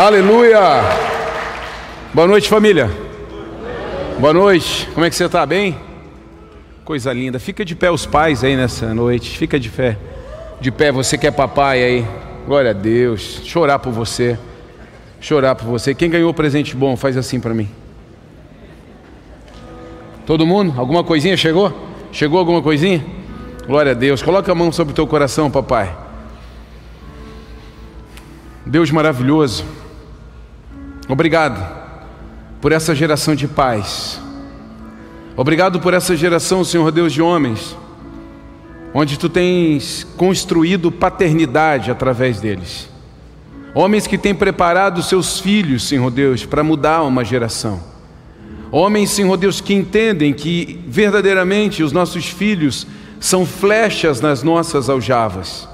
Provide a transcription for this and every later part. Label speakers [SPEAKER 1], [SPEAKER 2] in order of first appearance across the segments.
[SPEAKER 1] Aleluia! Boa noite, família. Boa noite. Como é que você está? Bem? Coisa linda. Fica de pé os pais aí nessa noite. Fica de pé. De pé, você que é papai aí. Glória a Deus. Chorar por você. Chorar por você. Quem ganhou presente bom, faz assim para mim. Todo mundo? Alguma coisinha chegou? Chegou alguma coisinha? Glória a Deus. Coloca a mão sobre o teu coração, papai. Deus maravilhoso. Obrigado por essa geração de pais. Obrigado por essa geração, Senhor Deus de homens, onde tu tens construído paternidade através deles. Homens que têm preparado seus filhos, Senhor Deus, para mudar uma geração. Homens, Senhor Deus, que entendem que verdadeiramente os nossos filhos são flechas nas nossas aljavas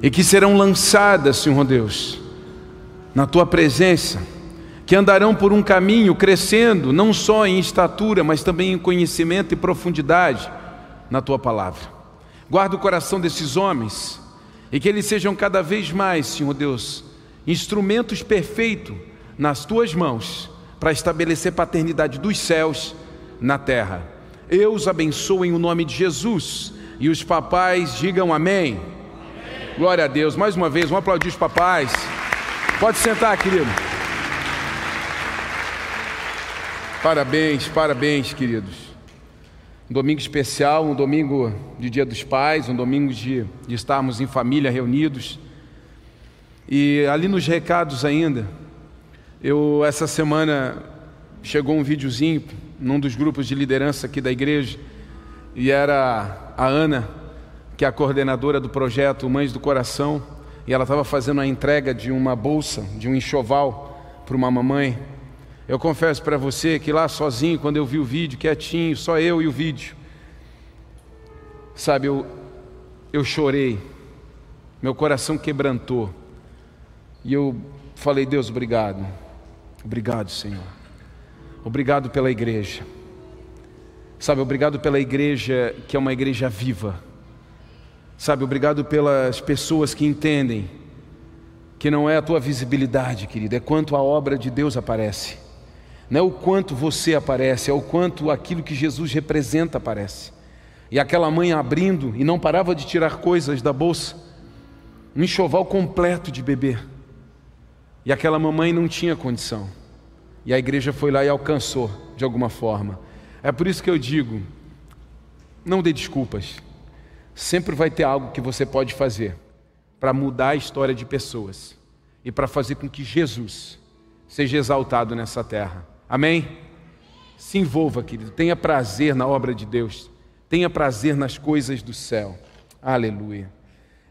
[SPEAKER 1] e que serão lançadas, Senhor Deus, na tua presença, que andarão por um caminho crescendo, não só em estatura, mas também em conhecimento e profundidade na tua palavra. Guarda o coração desses homens e que eles sejam cada vez mais, Senhor Deus, instrumentos perfeitos nas tuas mãos para estabelecer paternidade dos céus na terra. Eu os abençoo em o nome de Jesus e os papais digam amém. amém. Glória a Deus. Mais uma vez, vamos aplaudir os papais. Pode sentar, querido. Parabéns, parabéns, queridos. Um domingo especial, um domingo de Dia dos Pais, um domingo de, de estarmos em família reunidos. E ali nos recados ainda, eu essa semana chegou um videozinho num dos grupos de liderança aqui da igreja e era a Ana, que é a coordenadora do projeto Mães do Coração, e ela estava fazendo a entrega de uma bolsa, de um enxoval para uma mamãe. Eu confesso para você que lá sozinho, quando eu vi o vídeo, quietinho, só eu e o vídeo, sabe, eu, eu chorei, meu coração quebrantou, e eu falei: Deus, obrigado, obrigado, Senhor, obrigado pela igreja, sabe, obrigado pela igreja que é uma igreja viva Sabe, obrigado pelas pessoas que entendem que não é a tua visibilidade, querido, é quanto a obra de Deus aparece. Não é o quanto você aparece, é o quanto aquilo que Jesus representa aparece. E aquela mãe abrindo e não parava de tirar coisas da bolsa, um enxoval completo de bebê. E aquela mamãe não tinha condição. E a igreja foi lá e alcançou de alguma forma. É por isso que eu digo: não dê desculpas sempre vai ter algo que você pode fazer para mudar a história de pessoas e para fazer com que Jesus seja exaltado nessa terra. Amém? Se envolva, querido, tenha prazer na obra de Deus, tenha prazer nas coisas do céu. Aleluia.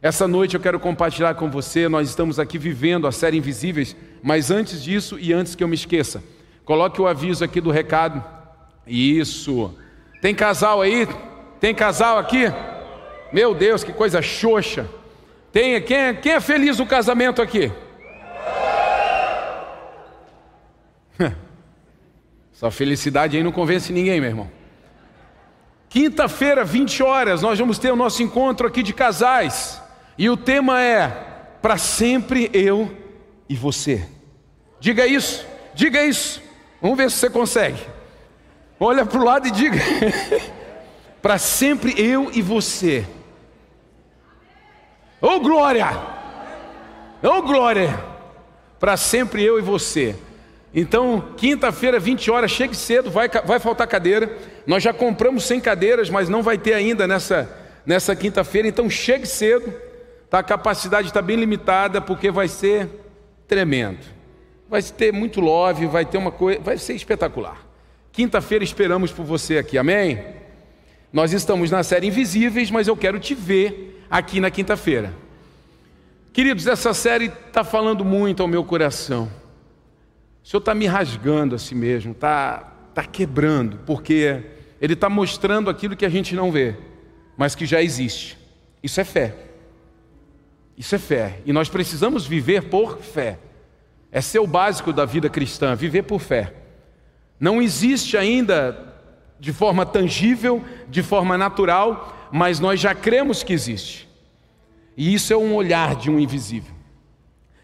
[SPEAKER 1] Essa noite eu quero compartilhar com você, nós estamos aqui vivendo a série Invisíveis, mas antes disso e antes que eu me esqueça, coloque o aviso aqui do recado. Isso. Tem casal aí? Tem casal aqui? Meu Deus, que coisa xoxa. Tem, quem, é, quem é feliz no casamento aqui? Sua felicidade aí não convence ninguém, meu irmão. Quinta-feira, 20 horas, nós vamos ter o nosso encontro aqui de casais. E o tema é: para sempre eu e você. Diga isso, diga isso. Vamos ver se você consegue. Olha para o lado e diga: para sempre eu e você. Oh glória! Oh glória! Para sempre eu e você. Então, quinta-feira, 20 horas, chegue cedo, vai, vai faltar cadeira. Nós já compramos 100 cadeiras, mas não vai ter ainda nessa, nessa quinta-feira. Então, chegue cedo. Tá, a capacidade está bem limitada, porque vai ser tremendo. Vai ter muito love, vai ter uma coisa, vai ser espetacular. Quinta-feira esperamos por você aqui, amém? Nós estamos na série Invisíveis, mas eu quero te ver aqui na quinta-feira. Queridos, essa série está falando muito ao meu coração. O Senhor está me rasgando a si mesmo, está tá quebrando, porque Ele está mostrando aquilo que a gente não vê, mas que já existe. Isso é fé. Isso é fé. E nós precisamos viver por fé. Esse é o básico da vida cristã, viver por fé. Não existe ainda de forma tangível, de forma natural, mas nós já cremos que existe. E isso é um olhar de um invisível.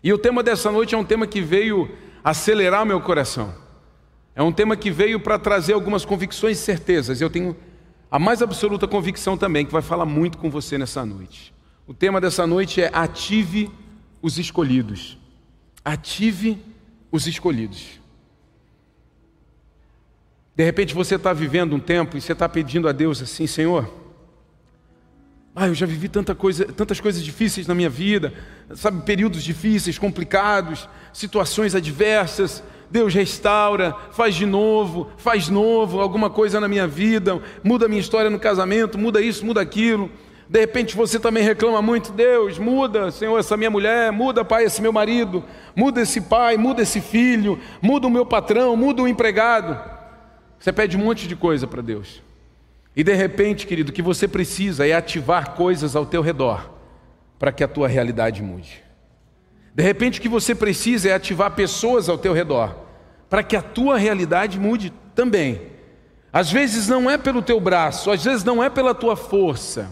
[SPEAKER 1] E o tema dessa noite é um tema que veio acelerar meu coração. É um tema que veio para trazer algumas convicções e certezas. Eu tenho a mais absoluta convicção também que vai falar muito com você nessa noite. O tema dessa noite é ative os escolhidos. Ative os escolhidos. De repente você está vivendo um tempo e você está pedindo a Deus assim, Senhor, ah, eu já vivi tanta coisa, tantas coisas difíceis na minha vida, sabe, períodos difíceis, complicados, situações adversas. Deus restaura, faz de novo, faz novo, alguma coisa na minha vida, muda a minha história no casamento, muda isso, muda aquilo. De repente você também reclama muito, Deus, muda, Senhor, essa minha mulher, muda, Pai, esse meu marido, muda esse pai, muda esse filho, muda o meu patrão, muda o empregado. Você pede um monte de coisa para Deus. E de repente, querido, o que você precisa é ativar coisas ao teu redor para que a tua realidade mude. De repente, o que você precisa é ativar pessoas ao teu redor para que a tua realidade mude também. Às vezes não é pelo teu braço, às vezes não é pela tua força,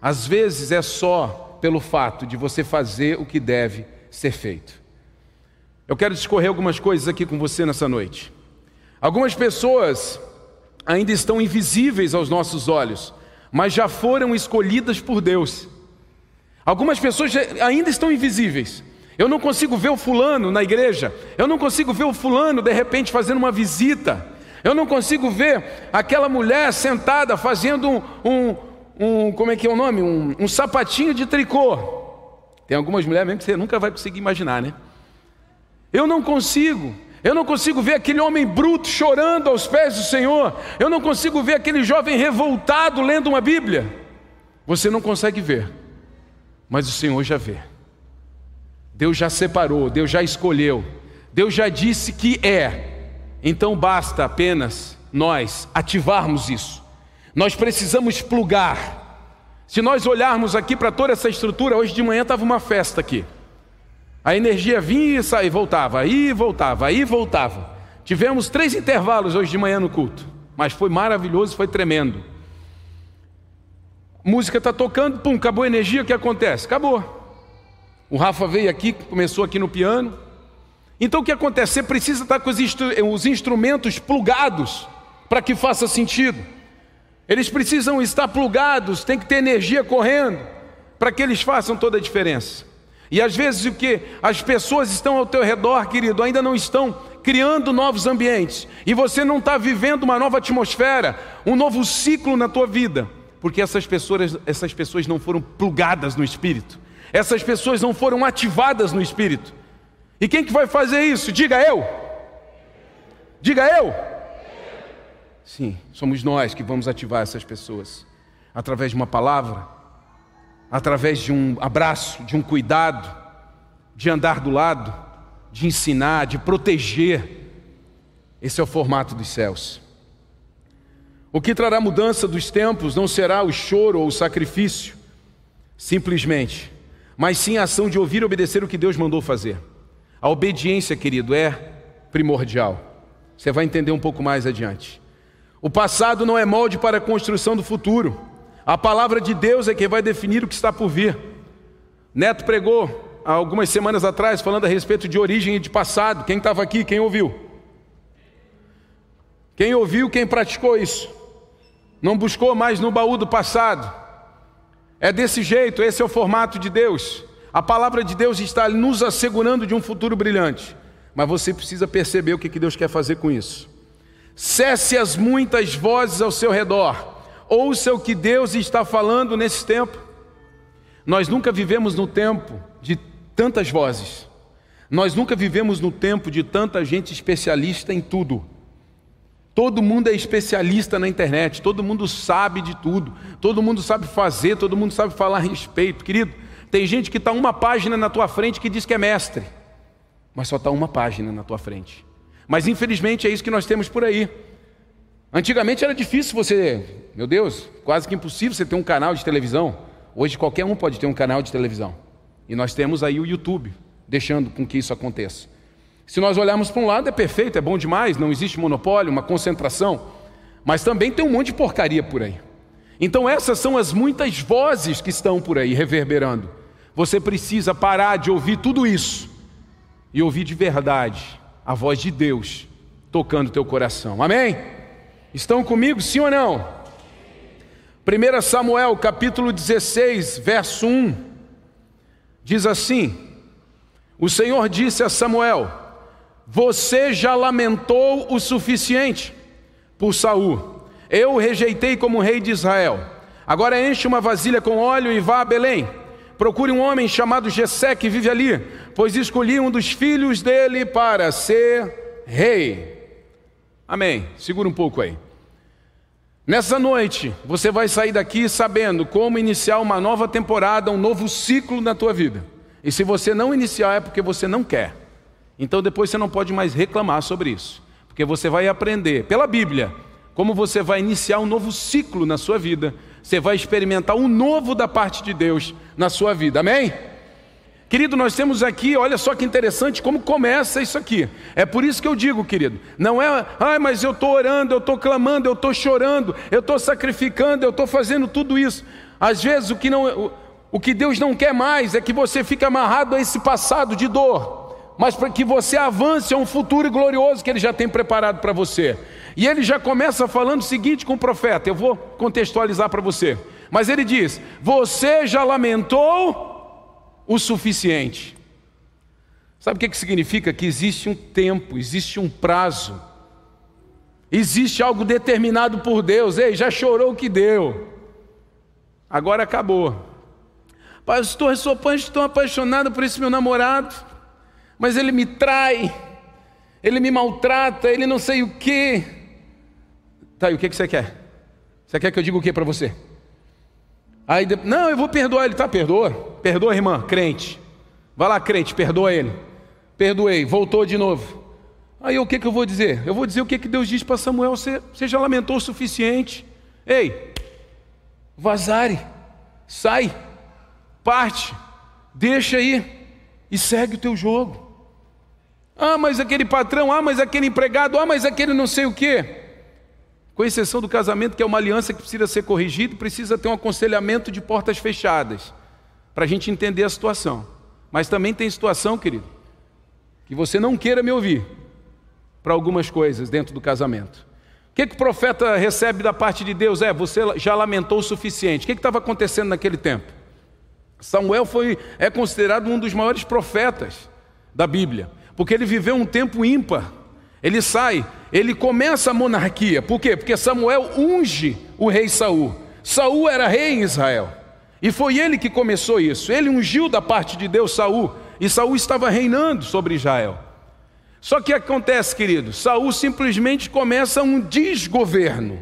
[SPEAKER 1] às vezes é só pelo fato de você fazer o que deve ser feito. Eu quero discorrer algumas coisas aqui com você nessa noite. Algumas pessoas ainda estão invisíveis aos nossos olhos, mas já foram escolhidas por Deus. Algumas pessoas ainda estão invisíveis. Eu não consigo ver o fulano na igreja. Eu não consigo ver o fulano de repente fazendo uma visita. Eu não consigo ver aquela mulher sentada fazendo um, um, como é que é o nome? Um, um sapatinho de tricô. Tem algumas mulheres mesmo que você nunca vai conseguir imaginar, né? Eu não consigo. Eu não consigo ver aquele homem bruto chorando aos pés do Senhor. Eu não consigo ver aquele jovem revoltado lendo uma Bíblia. Você não consegue ver, mas o Senhor já vê. Deus já separou, Deus já escolheu, Deus já disse que é. Então basta apenas nós ativarmos isso. Nós precisamos plugar. Se nós olharmos aqui para toda essa estrutura, hoje de manhã estava uma festa aqui. A energia vinha e saía, voltava, aí voltava, aí voltava. Tivemos três intervalos hoje de manhã no culto, mas foi maravilhoso, foi tremendo. Música está tocando, pum, acabou a energia, o que acontece? Acabou. O Rafa veio aqui, começou aqui no piano. Então o que acontece? Você precisa estar com os, instru os instrumentos plugados para que faça sentido. Eles precisam estar plugados, tem que ter energia correndo para que eles façam toda a diferença. E às vezes o que? As pessoas estão ao teu redor, querido, ainda não estão criando novos ambientes. E você não está vivendo uma nova atmosfera, um novo ciclo na tua vida. Porque essas pessoas, essas pessoas não foram plugadas no Espírito. Essas pessoas não foram ativadas no Espírito. E quem que vai fazer isso? Diga eu. Diga eu. Sim, somos nós que vamos ativar essas pessoas. Através de uma palavra, através de um abraço, de um cuidado, de andar do lado, de ensinar, de proteger. Esse é o formato dos céus. O que trará mudança dos tempos não será o choro ou o sacrifício, simplesmente, mas sim a ação de ouvir e obedecer o que Deus mandou fazer. A obediência, querido, é primordial. Você vai entender um pouco mais adiante. O passado não é molde para a construção do futuro. A palavra de Deus é quem vai definir o que está por vir. Neto pregou há algumas semanas atrás falando a respeito de origem e de passado. Quem estava aqui, quem ouviu? Quem ouviu, quem praticou isso? Não buscou mais no baú do passado. É desse jeito, esse é o formato de Deus. A palavra de Deus está nos assegurando de um futuro brilhante. Mas você precisa perceber o que Deus quer fazer com isso. Cesse as muitas vozes ao seu redor ouça o que Deus está falando nesse tempo. Nós nunca vivemos no tempo de tantas vozes. Nós nunca vivemos no tempo de tanta gente especialista em tudo. Todo mundo é especialista na internet, todo mundo sabe de tudo, todo mundo sabe fazer, todo mundo sabe falar a respeito. Querido, tem gente que está uma página na tua frente que diz que é mestre, mas só está uma página na tua frente. Mas infelizmente é isso que nós temos por aí. Antigamente era difícil você, meu Deus, quase que impossível você ter um canal de televisão. Hoje qualquer um pode ter um canal de televisão. E nós temos aí o YouTube, deixando com que isso aconteça. Se nós olharmos para um lado, é perfeito, é bom demais, não existe monopólio, uma concentração. Mas também tem um monte de porcaria por aí. Então, essas são as muitas vozes que estão por aí reverberando. Você precisa parar de ouvir tudo isso e ouvir de verdade a voz de Deus tocando teu coração. Amém? Estão comigo, sim ou não? 1 Samuel capítulo 16, verso 1, diz assim: O Senhor disse a Samuel: Você já lamentou o suficiente por Saul. Eu o rejeitei como rei de Israel. Agora enche uma vasilha com óleo e vá a Belém. Procure um homem chamado Jessé que vive ali, pois escolhi um dos filhos dele para ser rei. Amém. Segura um pouco aí. Nessa noite, você vai sair daqui sabendo como iniciar uma nova temporada, um novo ciclo na tua vida. E se você não iniciar é porque você não quer. Então depois você não pode mais reclamar sobre isso, porque você vai aprender pela Bíblia como você vai iniciar um novo ciclo na sua vida você vai experimentar um novo da parte de Deus na sua vida, amém? Querido, nós temos aqui, olha só que interessante como começa isso aqui. É por isso que eu digo, querido, não é, ai, mas eu estou orando, eu estou clamando, eu estou chorando, eu estou sacrificando, eu estou fazendo tudo isso. Às vezes o que, não, o, o que Deus não quer mais é que você fique amarrado a esse passado de dor, mas para que você avance a um futuro glorioso que Ele já tem preparado para você. E ele já começa falando o seguinte com o profeta, eu vou contextualizar para você. Mas ele diz: Você já lamentou o suficiente. Sabe o que, que significa? Que existe um tempo, existe um prazo, existe algo determinado por Deus. Ei, já chorou o que deu, agora acabou. Pastor, eu sou tão apaixonado por esse meu namorado, mas ele me trai, ele me maltrata, ele não sei o que. Tá, e o que, que você quer? Você quer que eu diga o que para você? Aí, não, eu vou perdoar ele, tá? Perdoa. Perdoa, irmã, crente. Vai lá, crente, perdoa ele. Perdoei, voltou de novo. Aí o que, que eu vou dizer? Eu vou dizer o que, que Deus diz para Samuel: você, você já lamentou o suficiente. Ei, vazare, sai, parte, deixa aí e segue o teu jogo. Ah, mas aquele patrão, ah, mas aquele empregado, ah, mas aquele não sei o quê com exceção do casamento, que é uma aliança que precisa ser corrigida, precisa ter um aconselhamento de portas fechadas, para a gente entender a situação. Mas também tem situação, querido, que você não queira me ouvir para algumas coisas dentro do casamento. O que, que o profeta recebe da parte de Deus? É, você já lamentou o suficiente. O que estava acontecendo naquele tempo? Samuel foi, é considerado um dos maiores profetas da Bíblia, porque ele viveu um tempo ímpar ele sai, ele começa a monarquia. Por quê? Porque Samuel unge o rei Saul. Saul era rei em Israel. E foi ele que começou isso. Ele ungiu da parte de Deus Saul, e Saul estava reinando sobre Israel. Só que acontece, querido, Saul simplesmente começa um desgoverno.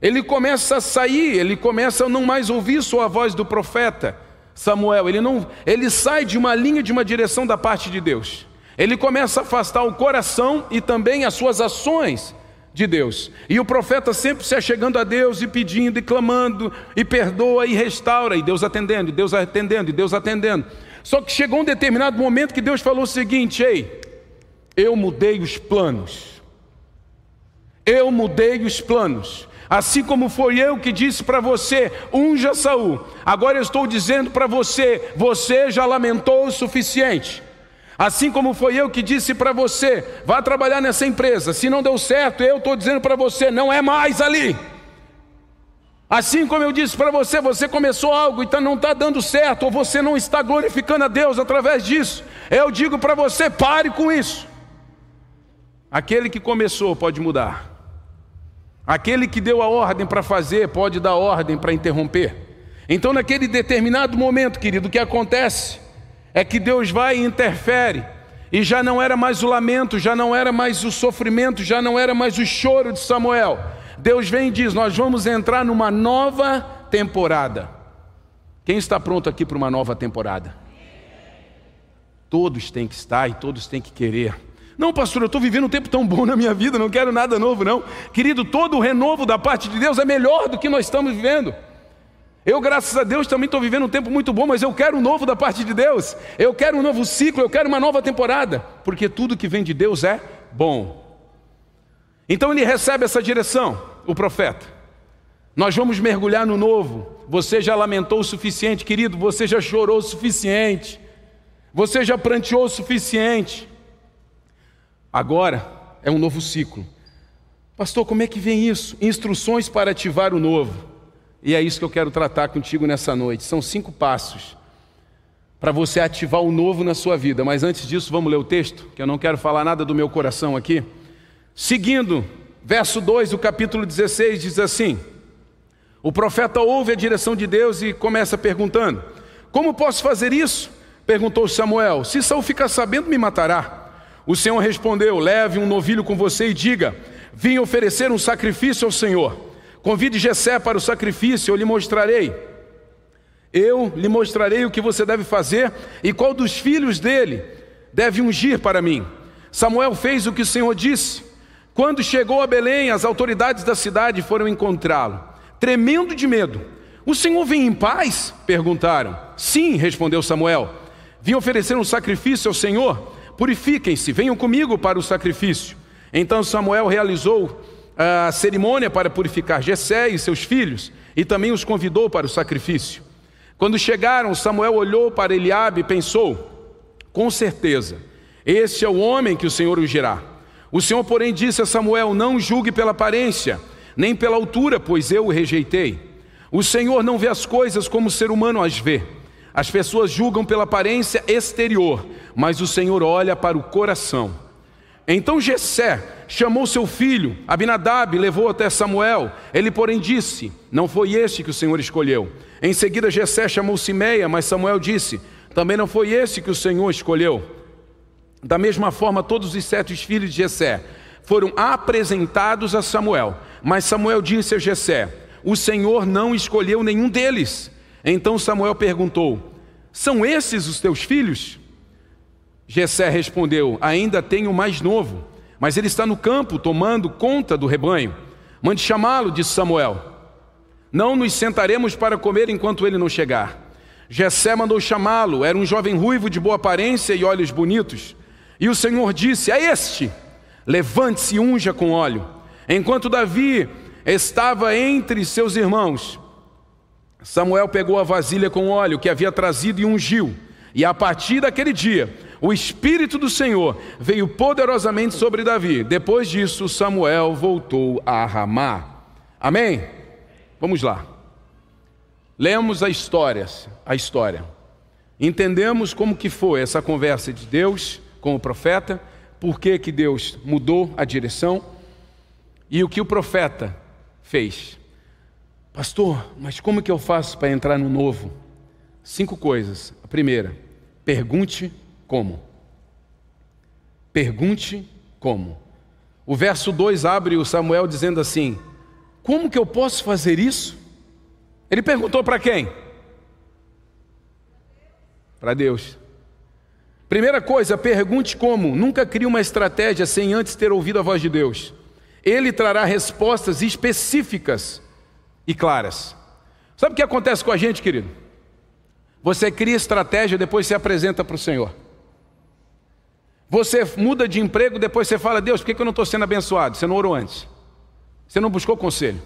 [SPEAKER 1] Ele começa a sair, ele começa a não mais ouvir sua voz do profeta Samuel. Ele não, ele sai de uma linha de uma direção da parte de Deus. Ele começa a afastar o coração e também as suas ações de Deus. E o profeta sempre se achegando a Deus e pedindo e clamando, e perdoa e restaura, e Deus atendendo, e Deus atendendo, e Deus atendendo. Só que chegou um determinado momento que Deus falou o seguinte: Ei, eu mudei os planos. Eu mudei os planos. Assim como foi eu que disse para você, unja Saul. Agora eu estou dizendo para você, você já lamentou o suficiente. Assim como foi eu que disse para você, vá trabalhar nessa empresa. Se não deu certo, eu estou dizendo para você, não é mais ali. Assim como eu disse para você, você começou algo e então não está dando certo, ou você não está glorificando a Deus através disso. Eu digo para você, pare com isso. Aquele que começou pode mudar. Aquele que deu a ordem para fazer pode dar ordem para interromper. Então, naquele determinado momento, querido, o que acontece? É que Deus vai e interfere. E já não era mais o lamento, já não era mais o sofrimento, já não era mais o choro de Samuel. Deus vem e diz: Nós vamos entrar numa nova temporada. Quem está pronto aqui para uma nova temporada? Todos têm que estar e todos têm que querer. Não, pastor, eu estou vivendo um tempo tão bom na minha vida, não quero nada novo, não. Querido, todo o renovo da parte de Deus é melhor do que nós estamos vivendo. Eu, graças a Deus, também estou vivendo um tempo muito bom, mas eu quero um novo da parte de Deus. Eu quero um novo ciclo, eu quero uma nova temporada, porque tudo que vem de Deus é bom. Então ele recebe essa direção, o profeta. Nós vamos mergulhar no novo. Você já lamentou o suficiente, querido, você já chorou o suficiente. Você já pranteou o suficiente. Agora é um novo ciclo. Pastor, como é que vem isso? Instruções para ativar o novo. E é isso que eu quero tratar contigo nessa noite. São cinco passos para você ativar o novo na sua vida. Mas antes disso, vamos ler o texto, que eu não quero falar nada do meu coração aqui. Seguindo, verso 2 do capítulo 16 diz assim: O profeta ouve a direção de Deus e começa perguntando: Como posso fazer isso? Perguntou Samuel: Se Saul ficar sabendo, me matará. O Senhor respondeu: Leve um novilho com você e diga: Vim oferecer um sacrifício ao Senhor. Convide Jessé para o sacrifício, eu lhe mostrarei. Eu lhe mostrarei o que você deve fazer e qual dos filhos dele deve ungir para mim. Samuel fez o que o Senhor disse. Quando chegou a Belém, as autoridades da cidade foram encontrá-lo, tremendo de medo. O Senhor vem em paz? perguntaram. Sim, respondeu Samuel. Vim oferecer um sacrifício ao Senhor. Purifiquem-se, venham comigo para o sacrifício. Então Samuel realizou a cerimônia para purificar Jessé e seus filhos e também os convidou para o sacrifício. Quando chegaram, Samuel olhou para Eliabe e pensou: com certeza, este é o homem que o Senhor ungirá. O Senhor, porém, disse a Samuel: Não julgue pela aparência, nem pela altura, pois eu o rejeitei. O Senhor não vê as coisas como o ser humano as vê. As pessoas julgam pela aparência exterior, mas o Senhor olha para o coração. Então Jessé chamou seu filho, Abinadab, levou até Samuel. Ele, porém, disse: Não foi este que o Senhor escolheu. Em seguida, Jessé chamou Simeia, mas Samuel disse: Também não foi esse que o Senhor escolheu. Da mesma forma, todos os sete filhos de Jessé foram apresentados a Samuel. Mas Samuel disse a Jessé: O Senhor não escolheu nenhum deles. Então Samuel perguntou: São esses os teus filhos? Jessé respondeu: Ainda tenho mais novo, mas ele está no campo tomando conta do rebanho. Mande chamá-lo, disse Samuel. Não nos sentaremos para comer enquanto ele não chegar. Jessé mandou chamá-lo, era um jovem ruivo de boa aparência e olhos bonitos. E o Senhor disse: É este, levante-se e unja com óleo. Enquanto Davi estava entre seus irmãos, Samuel pegou a vasilha com óleo que havia trazido e ungiu. E a partir daquele dia, o Espírito do Senhor veio poderosamente sobre Davi. Depois disso, Samuel voltou a Ramá. Amém? Vamos lá. Lemos a história, a história. Entendemos como que foi essa conversa de Deus com o profeta, por que, que Deus mudou a direção e o que o profeta fez. Pastor, mas como que eu faço para entrar no novo? Cinco coisas. A primeira, pergunte como. Pergunte como. O verso 2 abre o Samuel dizendo assim: Como que eu posso fazer isso? Ele perguntou para quem? Para Deus. Primeira coisa, pergunte como. Nunca crie uma estratégia sem antes ter ouvido a voz de Deus. Ele trará respostas específicas e claras. Sabe o que acontece com a gente, querido? Você cria estratégia, depois se apresenta para o Senhor. Você muda de emprego, depois você fala, Deus, por que eu não estou sendo abençoado? Você não orou antes. Você não buscou conselho.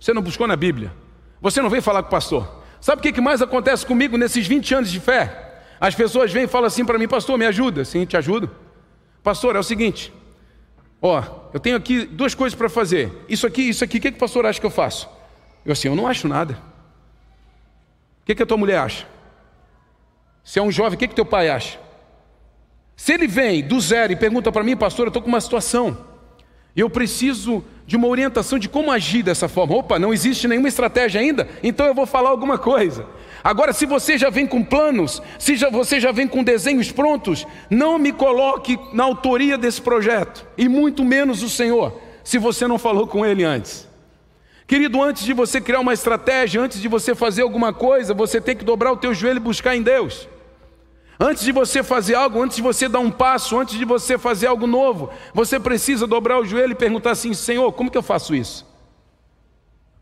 [SPEAKER 1] Você não buscou na Bíblia. Você não veio falar com o pastor. Sabe o que mais acontece comigo nesses 20 anos de fé? As pessoas vêm e falam assim para mim, pastor, me ajuda. Sim, te ajudo. Pastor, é o seguinte. Ó, eu tenho aqui duas coisas para fazer. Isso aqui, isso aqui, o que, que o pastor acha que eu faço? Eu assim, eu não acho nada. O que, que a tua mulher acha? Se é um jovem, o que, que teu pai acha? Se ele vem do zero e pergunta para mim, pastor, eu estou com uma situação, eu preciso de uma orientação de como agir dessa forma. Opa, não existe nenhuma estratégia ainda, então eu vou falar alguma coisa. Agora, se você já vem com planos, se já, você já vem com desenhos prontos, não me coloque na autoria desse projeto, e muito menos o Senhor, se você não falou com Ele antes. Querido, antes de você criar uma estratégia, antes de você fazer alguma coisa, você tem que dobrar o teu joelho e buscar em Deus. Antes de você fazer algo, antes de você dar um passo, antes de você fazer algo novo, você precisa dobrar o joelho e perguntar assim: Senhor, como que eu faço isso?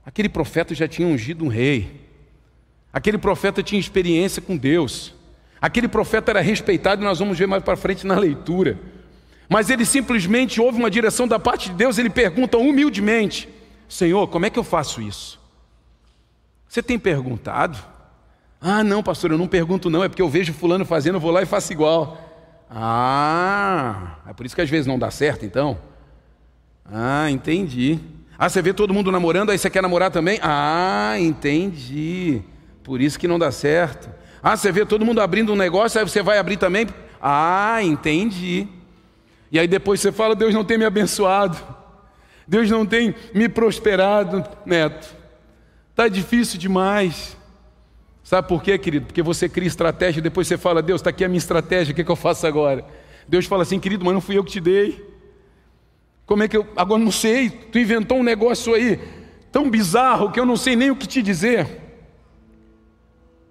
[SPEAKER 1] Aquele profeta já tinha ungido um rei, aquele profeta tinha experiência com Deus, aquele profeta era respeitado, e nós vamos ver mais para frente na leitura. Mas ele simplesmente ouve uma direção da parte de Deus, ele pergunta humildemente: Senhor, como é que eu faço isso? Você tem perguntado? Ah, não, pastor, eu não pergunto não, é porque eu vejo fulano fazendo, eu vou lá e faço igual. Ah, é por isso que às vezes não dá certo, então. Ah, entendi. Ah, você vê todo mundo namorando, aí você quer namorar também? Ah, entendi. Por isso que não dá certo. Ah, você vê todo mundo abrindo um negócio, aí você vai abrir também? Ah, entendi. E aí depois você fala: Deus não tem me abençoado, Deus não tem me prosperado, neto. Está difícil demais. Sabe por quê, querido? Porque você cria estratégia depois você fala: Deus, está aqui a minha estratégia, o que, é que eu faço agora? Deus fala assim, querido, mas não fui eu que te dei. Como é que eu. Agora não sei, tu inventou um negócio aí tão bizarro que eu não sei nem o que te dizer.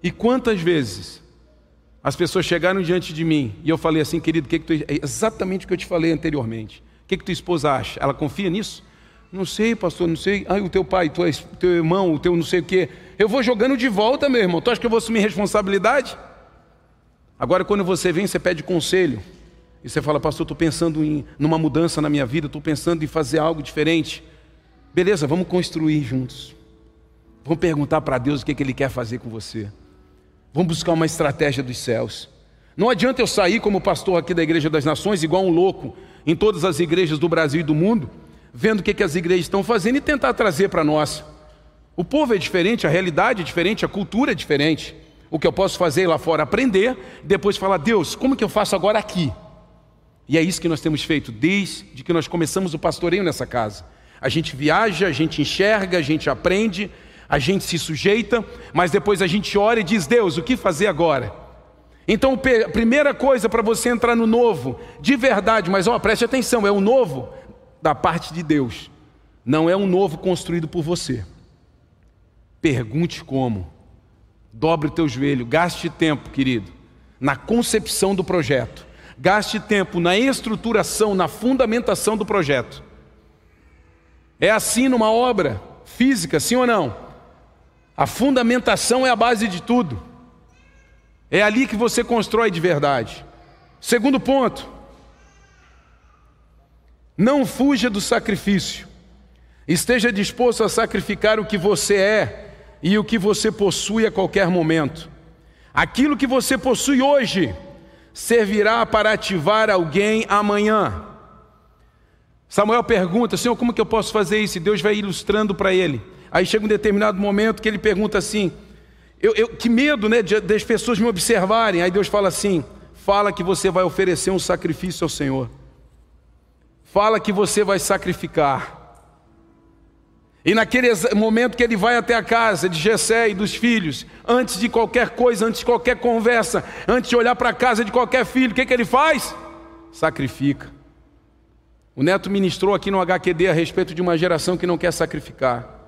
[SPEAKER 1] E quantas vezes as pessoas chegaram diante de mim e eu falei assim, querido, que que tu... é exatamente o que eu te falei anteriormente. O que, que tua esposa acha? Ela confia nisso? Não sei, pastor, não sei. Ah, o teu pai, tua, teu irmão, o teu não sei o quê. Eu vou jogando de volta, meu irmão. Tu acha que eu vou assumir responsabilidade? Agora, quando você vem, você pede conselho. E você fala, pastor, estou pensando em numa mudança na minha vida, estou pensando em fazer algo diferente. Beleza, vamos construir juntos. Vamos perguntar para Deus o que, que Ele quer fazer com você. Vamos buscar uma estratégia dos céus. Não adianta eu sair como pastor aqui da Igreja das Nações, igual um louco, em todas as igrejas do Brasil e do mundo, vendo o que, que as igrejas estão fazendo e tentar trazer para nós. O povo é diferente, a realidade é diferente, a cultura é diferente. O que eu posso fazer lá fora aprender, depois falar, Deus, como que eu faço agora aqui? E é isso que nós temos feito desde que nós começamos o pastoreio nessa casa. A gente viaja, a gente enxerga, a gente aprende, a gente se sujeita, mas depois a gente ora e diz: Deus, o que fazer agora? Então, a primeira coisa para você entrar no novo, de verdade, mas ó, preste atenção: é o novo da parte de Deus, não é um novo construído por você. Pergunte como, dobre o teu joelho, gaste tempo, querido, na concepção do projeto, gaste tempo na estruturação, na fundamentação do projeto. É assim numa obra física, sim ou não? A fundamentação é a base de tudo. É ali que você constrói de verdade. Segundo ponto, não fuja do sacrifício. Esteja disposto a sacrificar o que você é e o que você possui a qualquer momento. Aquilo que você possui hoje servirá para ativar alguém amanhã. Samuel pergunta: Senhor, como que eu posso fazer isso? E Deus vai ilustrando para ele. Aí chega um determinado momento que ele pergunta assim: eu, eu, que medo né, de, das pessoas me observarem. Aí Deus fala assim: fala que você vai oferecer um sacrifício ao Senhor. Fala que você vai sacrificar. E naquele momento que ele vai até a casa de Jessé e dos filhos, antes de qualquer coisa, antes de qualquer conversa, antes de olhar para a casa de qualquer filho, o que, que ele faz? Sacrifica. O neto ministrou aqui no HQD a respeito de uma geração que não quer sacrificar.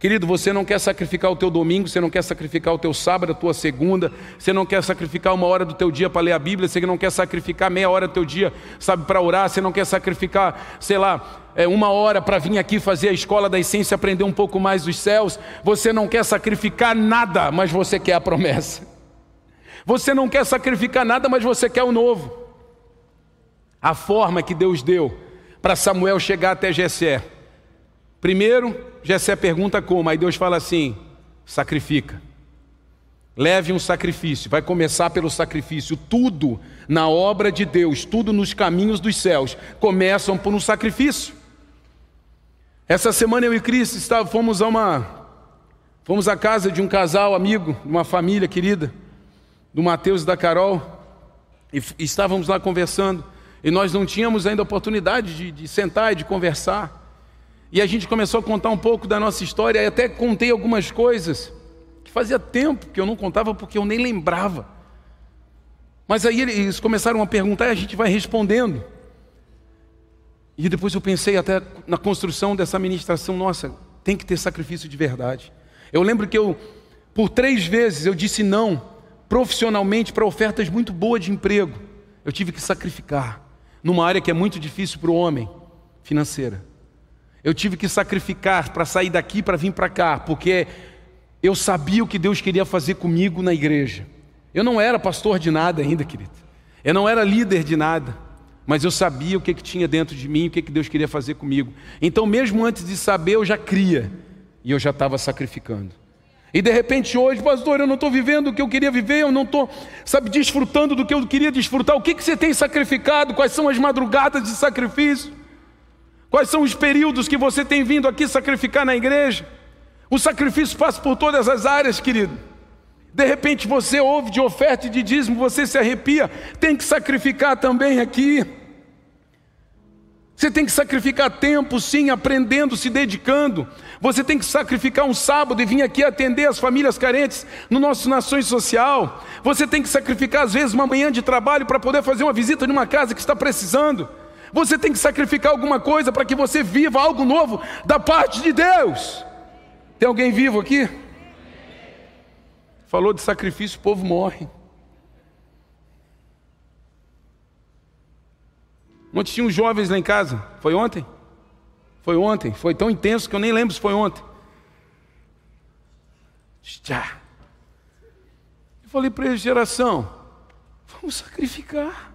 [SPEAKER 1] Querido, você não quer sacrificar o teu domingo, você não quer sacrificar o teu sábado, a tua segunda, você não quer sacrificar uma hora do teu dia para ler a Bíblia, você não quer sacrificar meia hora do teu dia, sabe, para orar, você não quer sacrificar, sei lá, é, uma hora para vir aqui fazer a escola da essência, aprender um pouco mais dos céus, você não quer sacrificar nada, mas você quer a promessa. Você não quer sacrificar nada, mas você quer o novo. A forma que Deus deu para Samuel chegar até Jessé. Primeiro, Jessé pergunta como, aí Deus fala assim: sacrifica. Leve um sacrifício, vai começar pelo sacrifício. Tudo na obra de Deus, tudo nos caminhos dos céus, começam por um sacrifício. Essa semana eu e Cristo fomos a uma fomos à casa de um casal amigo, uma família querida, do Mateus e da Carol, e estávamos lá conversando, e nós não tínhamos ainda oportunidade de, de sentar e de conversar. E a gente começou a contar um pouco da nossa história, e até contei algumas coisas que fazia tempo que eu não contava porque eu nem lembrava. Mas aí eles começaram a perguntar e a gente vai respondendo. E depois eu pensei até na construção dessa ministração, nossa, tem que ter sacrifício de verdade. Eu lembro que eu, por três vezes, eu disse não profissionalmente para ofertas muito boas de emprego. Eu tive que sacrificar numa área que é muito difícil para o homem, financeira. Eu tive que sacrificar para sair daqui para vir para cá, porque eu sabia o que Deus queria fazer comigo na igreja. Eu não era pastor de nada ainda, querido. Eu não era líder de nada. Mas eu sabia o que, que tinha dentro de mim, o que, que Deus queria fazer comigo. Então, mesmo antes de saber, eu já cria. E eu já estava sacrificando. E de repente hoje, pastor, eu não estou vivendo o que eu queria viver, eu não estou, sabe, desfrutando do que eu queria desfrutar. O que, que você tem sacrificado? Quais são as madrugadas de sacrifício? Quais são os períodos que você tem vindo aqui sacrificar na igreja? O sacrifício passa por todas as áreas, querido. De repente você ouve de oferta e de dízimo, você se arrepia, tem que sacrificar também aqui. Você tem que sacrificar tempo, sim, aprendendo, se dedicando. Você tem que sacrificar um sábado e vir aqui atender as famílias carentes no nosso Nações Social. Você tem que sacrificar, às vezes, uma manhã de trabalho para poder fazer uma visita numa casa que está precisando. Você tem que sacrificar alguma coisa para que você viva algo novo da parte de Deus. Tem alguém vivo aqui? Falou de sacrifício, o povo morre. Ontem tinha uns jovens lá em casa. Foi ontem? Foi ontem. Foi tão intenso que eu nem lembro se foi ontem. Já. Eu falei para eles, geração, vamos sacrificar.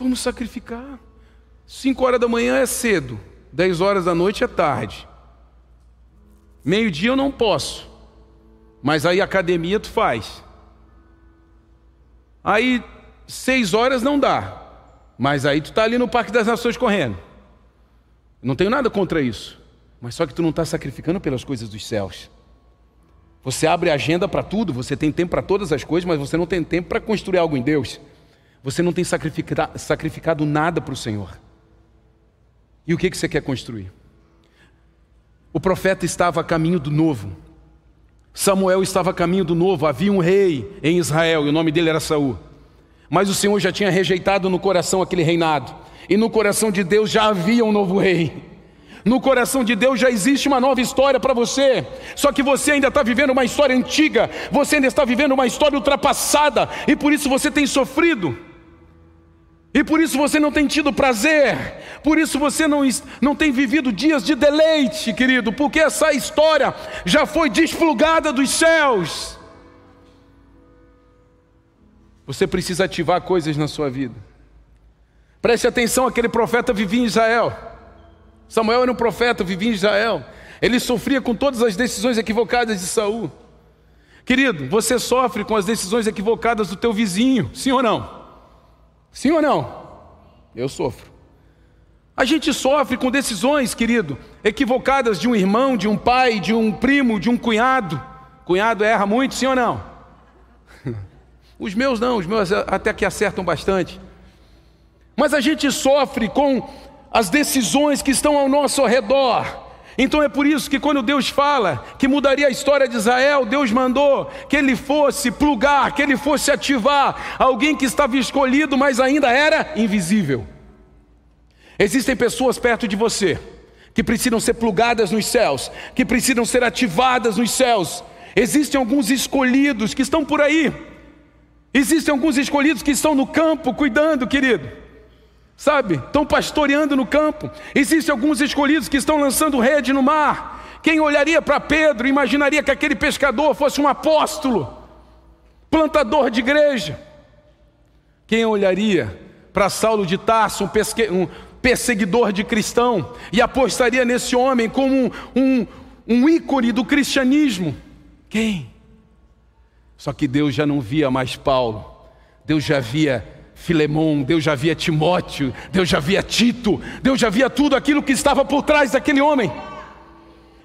[SPEAKER 1] Vamos sacrificar. Cinco horas da manhã é cedo. Dez horas da noite é tarde. Meio-dia eu não posso. Mas aí academia tu faz. Aí seis horas não dá. Mas aí tu está ali no Parque das Nações correndo. Não tenho nada contra isso. Mas só que tu não está sacrificando pelas coisas dos céus. Você abre agenda para tudo, você tem tempo para todas as coisas, mas você não tem tempo para construir algo em Deus. Você não tem sacrificado, nada para o Senhor. E o que, que você quer construir? O profeta estava a caminho do novo. Samuel estava a caminho do novo. Havia um rei em Israel e o nome dele era Saul. Mas o Senhor já tinha rejeitado no coração aquele reinado. E no coração de Deus já havia um novo rei. No coração de Deus já existe uma nova história para você. Só que você ainda está vivendo uma história antiga. Você ainda está vivendo uma história ultrapassada. E por isso você tem sofrido. E por isso você não tem tido prazer, por isso você não, não tem vivido dias de deleite, querido, porque essa história já foi desplugada dos céus. Você precisa ativar coisas na sua vida. Preste atenção, aquele profeta vivia em Israel. Samuel era um profeta, vivia em Israel. Ele sofria com todas as decisões equivocadas de Saul. Querido, você sofre com as decisões equivocadas do teu vizinho, sim ou não? Sim ou não? Eu sofro. A gente sofre com decisões, querido, equivocadas de um irmão, de um pai, de um primo, de um cunhado. Cunhado erra muito, sim ou não? Os meus não, os meus até que acertam bastante. Mas a gente sofre com as decisões que estão ao nosso redor. Então é por isso que quando Deus fala que mudaria a história de Israel, Deus mandou que ele fosse plugar, que ele fosse ativar alguém que estava escolhido, mas ainda era invisível. Existem pessoas perto de você que precisam ser plugadas nos céus, que precisam ser ativadas nos céus. Existem alguns escolhidos que estão por aí, Existem alguns escolhidos que estão no campo cuidando, querido. Sabe? Estão pastoreando no campo. Existem alguns escolhidos que estão lançando rede no mar. Quem olharia para Pedro imaginaria que aquele pescador fosse um apóstolo, plantador de igreja. Quem olharia para Saulo de Tarso, um, pesque... um, perseguidor de cristão, e apostaria nesse homem como um, um, um ícone do cristianismo? Quem? Só que Deus já não via mais Paulo, Deus já via Filemão, Deus já via Timóteo, Deus já via Tito, Deus já via tudo aquilo que estava por trás daquele homem.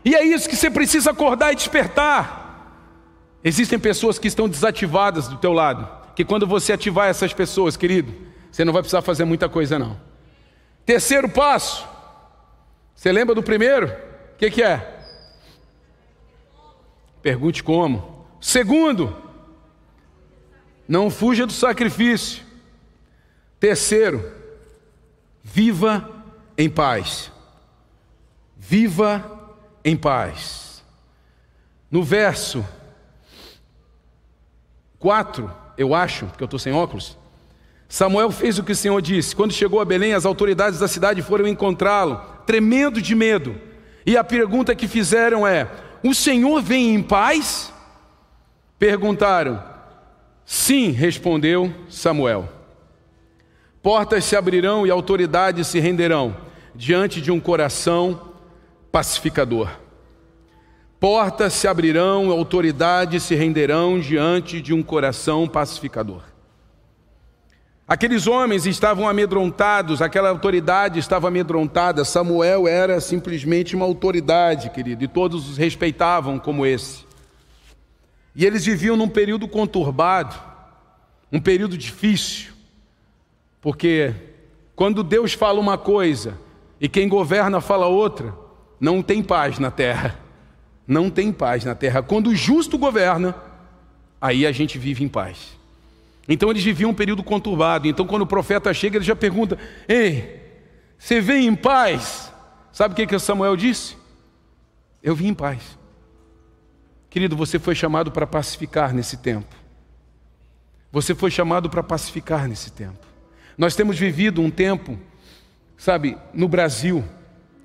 [SPEAKER 1] E é isso que você precisa acordar e despertar. Existem pessoas que estão desativadas do teu lado, que quando você ativar essas pessoas, querido, você não vai precisar fazer muita coisa não. Terceiro passo. Você lembra do primeiro? O que, que é? Pergunte como. Segundo, não fuja do sacrifício. Terceiro, viva em paz. Viva em paz. No verso 4, eu acho, porque eu estou sem óculos, Samuel fez o que o Senhor disse. Quando chegou a Belém, as autoridades da cidade foram encontrá-lo, tremendo de medo. E a pergunta que fizeram é: O Senhor vem em paz? Perguntaram: Sim, respondeu Samuel. Portas se abrirão e autoridades se renderão diante de um coração pacificador. portas se abrirão, autoridades se renderão diante de um coração pacificador. Aqueles homens estavam amedrontados, aquela autoridade estava amedrontada. Samuel era simplesmente uma autoridade, querido, e todos os respeitavam como esse. E eles viviam num período conturbado, um período difícil, porque quando Deus fala uma coisa e quem governa fala outra, não tem paz na terra. Não tem paz na terra. Quando o justo governa, aí a gente vive em paz. Então eles viviam um período conturbado. Então quando o profeta chega, ele já pergunta: Ei, você vem em paz? Sabe o que, que Samuel disse? Eu vim em paz. Querido, você foi chamado para pacificar nesse tempo. Você foi chamado para pacificar nesse tempo. Nós temos vivido um tempo, sabe, no Brasil.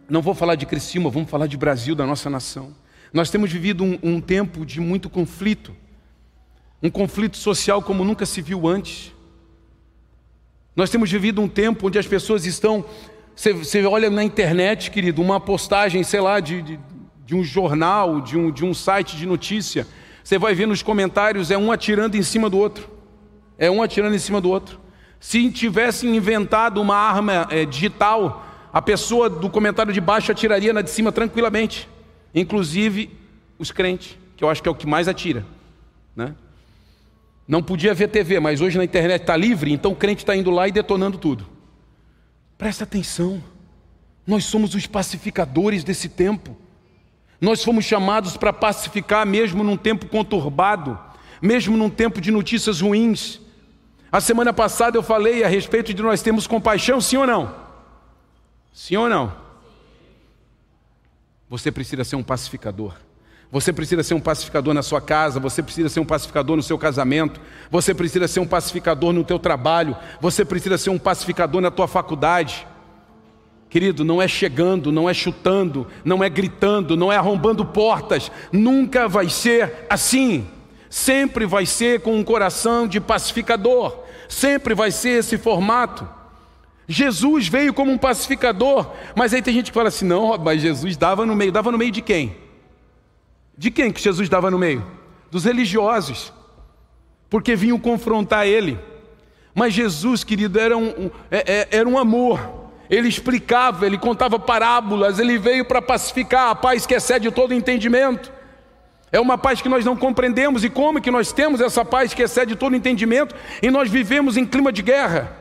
[SPEAKER 1] Não vou falar de Criciúma, vamos falar de Brasil, da nossa nação. Nós temos vivido um, um tempo de muito conflito um conflito social como nunca se viu antes. Nós temos vivido um tempo onde as pessoas estão. Você, olha na internet, querido, uma postagem, sei lá, de, de, de um jornal, de um, de um site de notícia. Você vai ver nos comentários, é um atirando em cima do outro. É um atirando em cima do outro. Se tivessem inventado uma arma é, digital, a pessoa do comentário de baixo atiraria na de cima tranquilamente. Inclusive os crentes, que eu acho que é o que mais atira. Né? Não podia ver TV, mas hoje na internet está livre, então o crente está indo lá e detonando tudo. Presta atenção, nós somos os pacificadores desse tempo. Nós fomos chamados para pacificar, mesmo num tempo conturbado, mesmo num tempo de notícias ruins. A semana passada eu falei a respeito de nós termos compaixão, sim ou não? Sim ou não? Você precisa ser um pacificador. Você precisa ser um pacificador na sua casa, você precisa ser um pacificador no seu casamento, você precisa ser um pacificador no teu trabalho, você precisa ser um pacificador na tua faculdade. Querido, não é chegando, não é chutando, não é gritando, não é arrombando portas, nunca vai ser assim. Sempre vai ser com um coração de pacificador, sempre vai ser esse formato. Jesus veio como um pacificador, mas aí tem gente que fala assim: não, mas Jesus dava no meio, dava no meio de quem? De quem que Jesus dava no meio? Dos religiosos, porque vinham confrontar ele. Mas Jesus, querido, era um, é, é, era um amor. Ele explicava, ele contava parábolas, ele veio para pacificar a paz que excede todo entendimento. É uma paz que nós não compreendemos e como que nós temos essa paz que excede todo entendimento e nós vivemos em clima de guerra.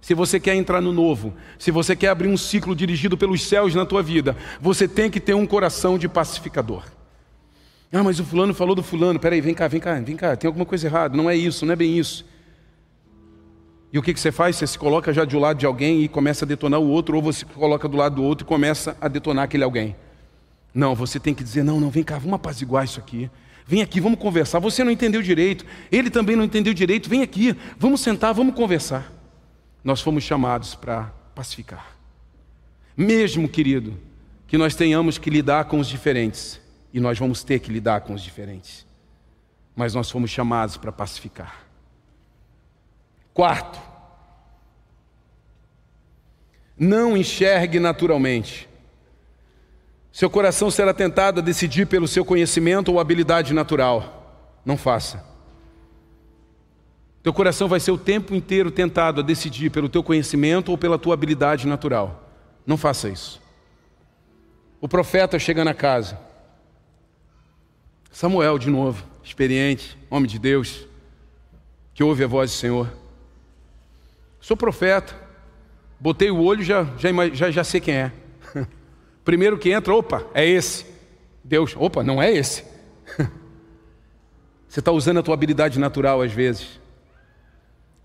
[SPEAKER 1] Se você quer entrar no novo, se você quer abrir um ciclo dirigido pelos céus na tua vida, você tem que ter um coração de pacificador. Ah, mas o fulano falou do fulano. Peraí, vem cá, vem cá, vem cá. Tem alguma coisa errada. Não é isso, não é bem isso. E o que, que você faz? Você se coloca já de um lado de alguém e começa a detonar o outro, ou você se coloca do lado do outro e começa a detonar aquele alguém. Não, você tem que dizer: não, não, vem cá, vamos apaziguar isso aqui. Vem aqui, vamos conversar. Você não entendeu direito, ele também não entendeu direito. Vem aqui, vamos sentar, vamos conversar. Nós fomos chamados para pacificar. Mesmo, querido, que nós tenhamos que lidar com os diferentes, e nós vamos ter que lidar com os diferentes. Mas nós fomos chamados para pacificar. Quarto, não enxergue naturalmente. Seu coração será tentado a decidir pelo seu conhecimento ou habilidade natural. Não faça. Teu coração vai ser o tempo inteiro tentado a decidir pelo teu conhecimento ou pela tua habilidade natural. Não faça isso. O profeta chega na casa. Samuel, de novo, experiente, homem de Deus, que ouve a voz do Senhor. Sou profeta, botei o olho, já, já, já, já sei quem é. Primeiro que entra, opa, é esse. Deus, opa, não é esse. Você está usando a tua habilidade natural às vezes.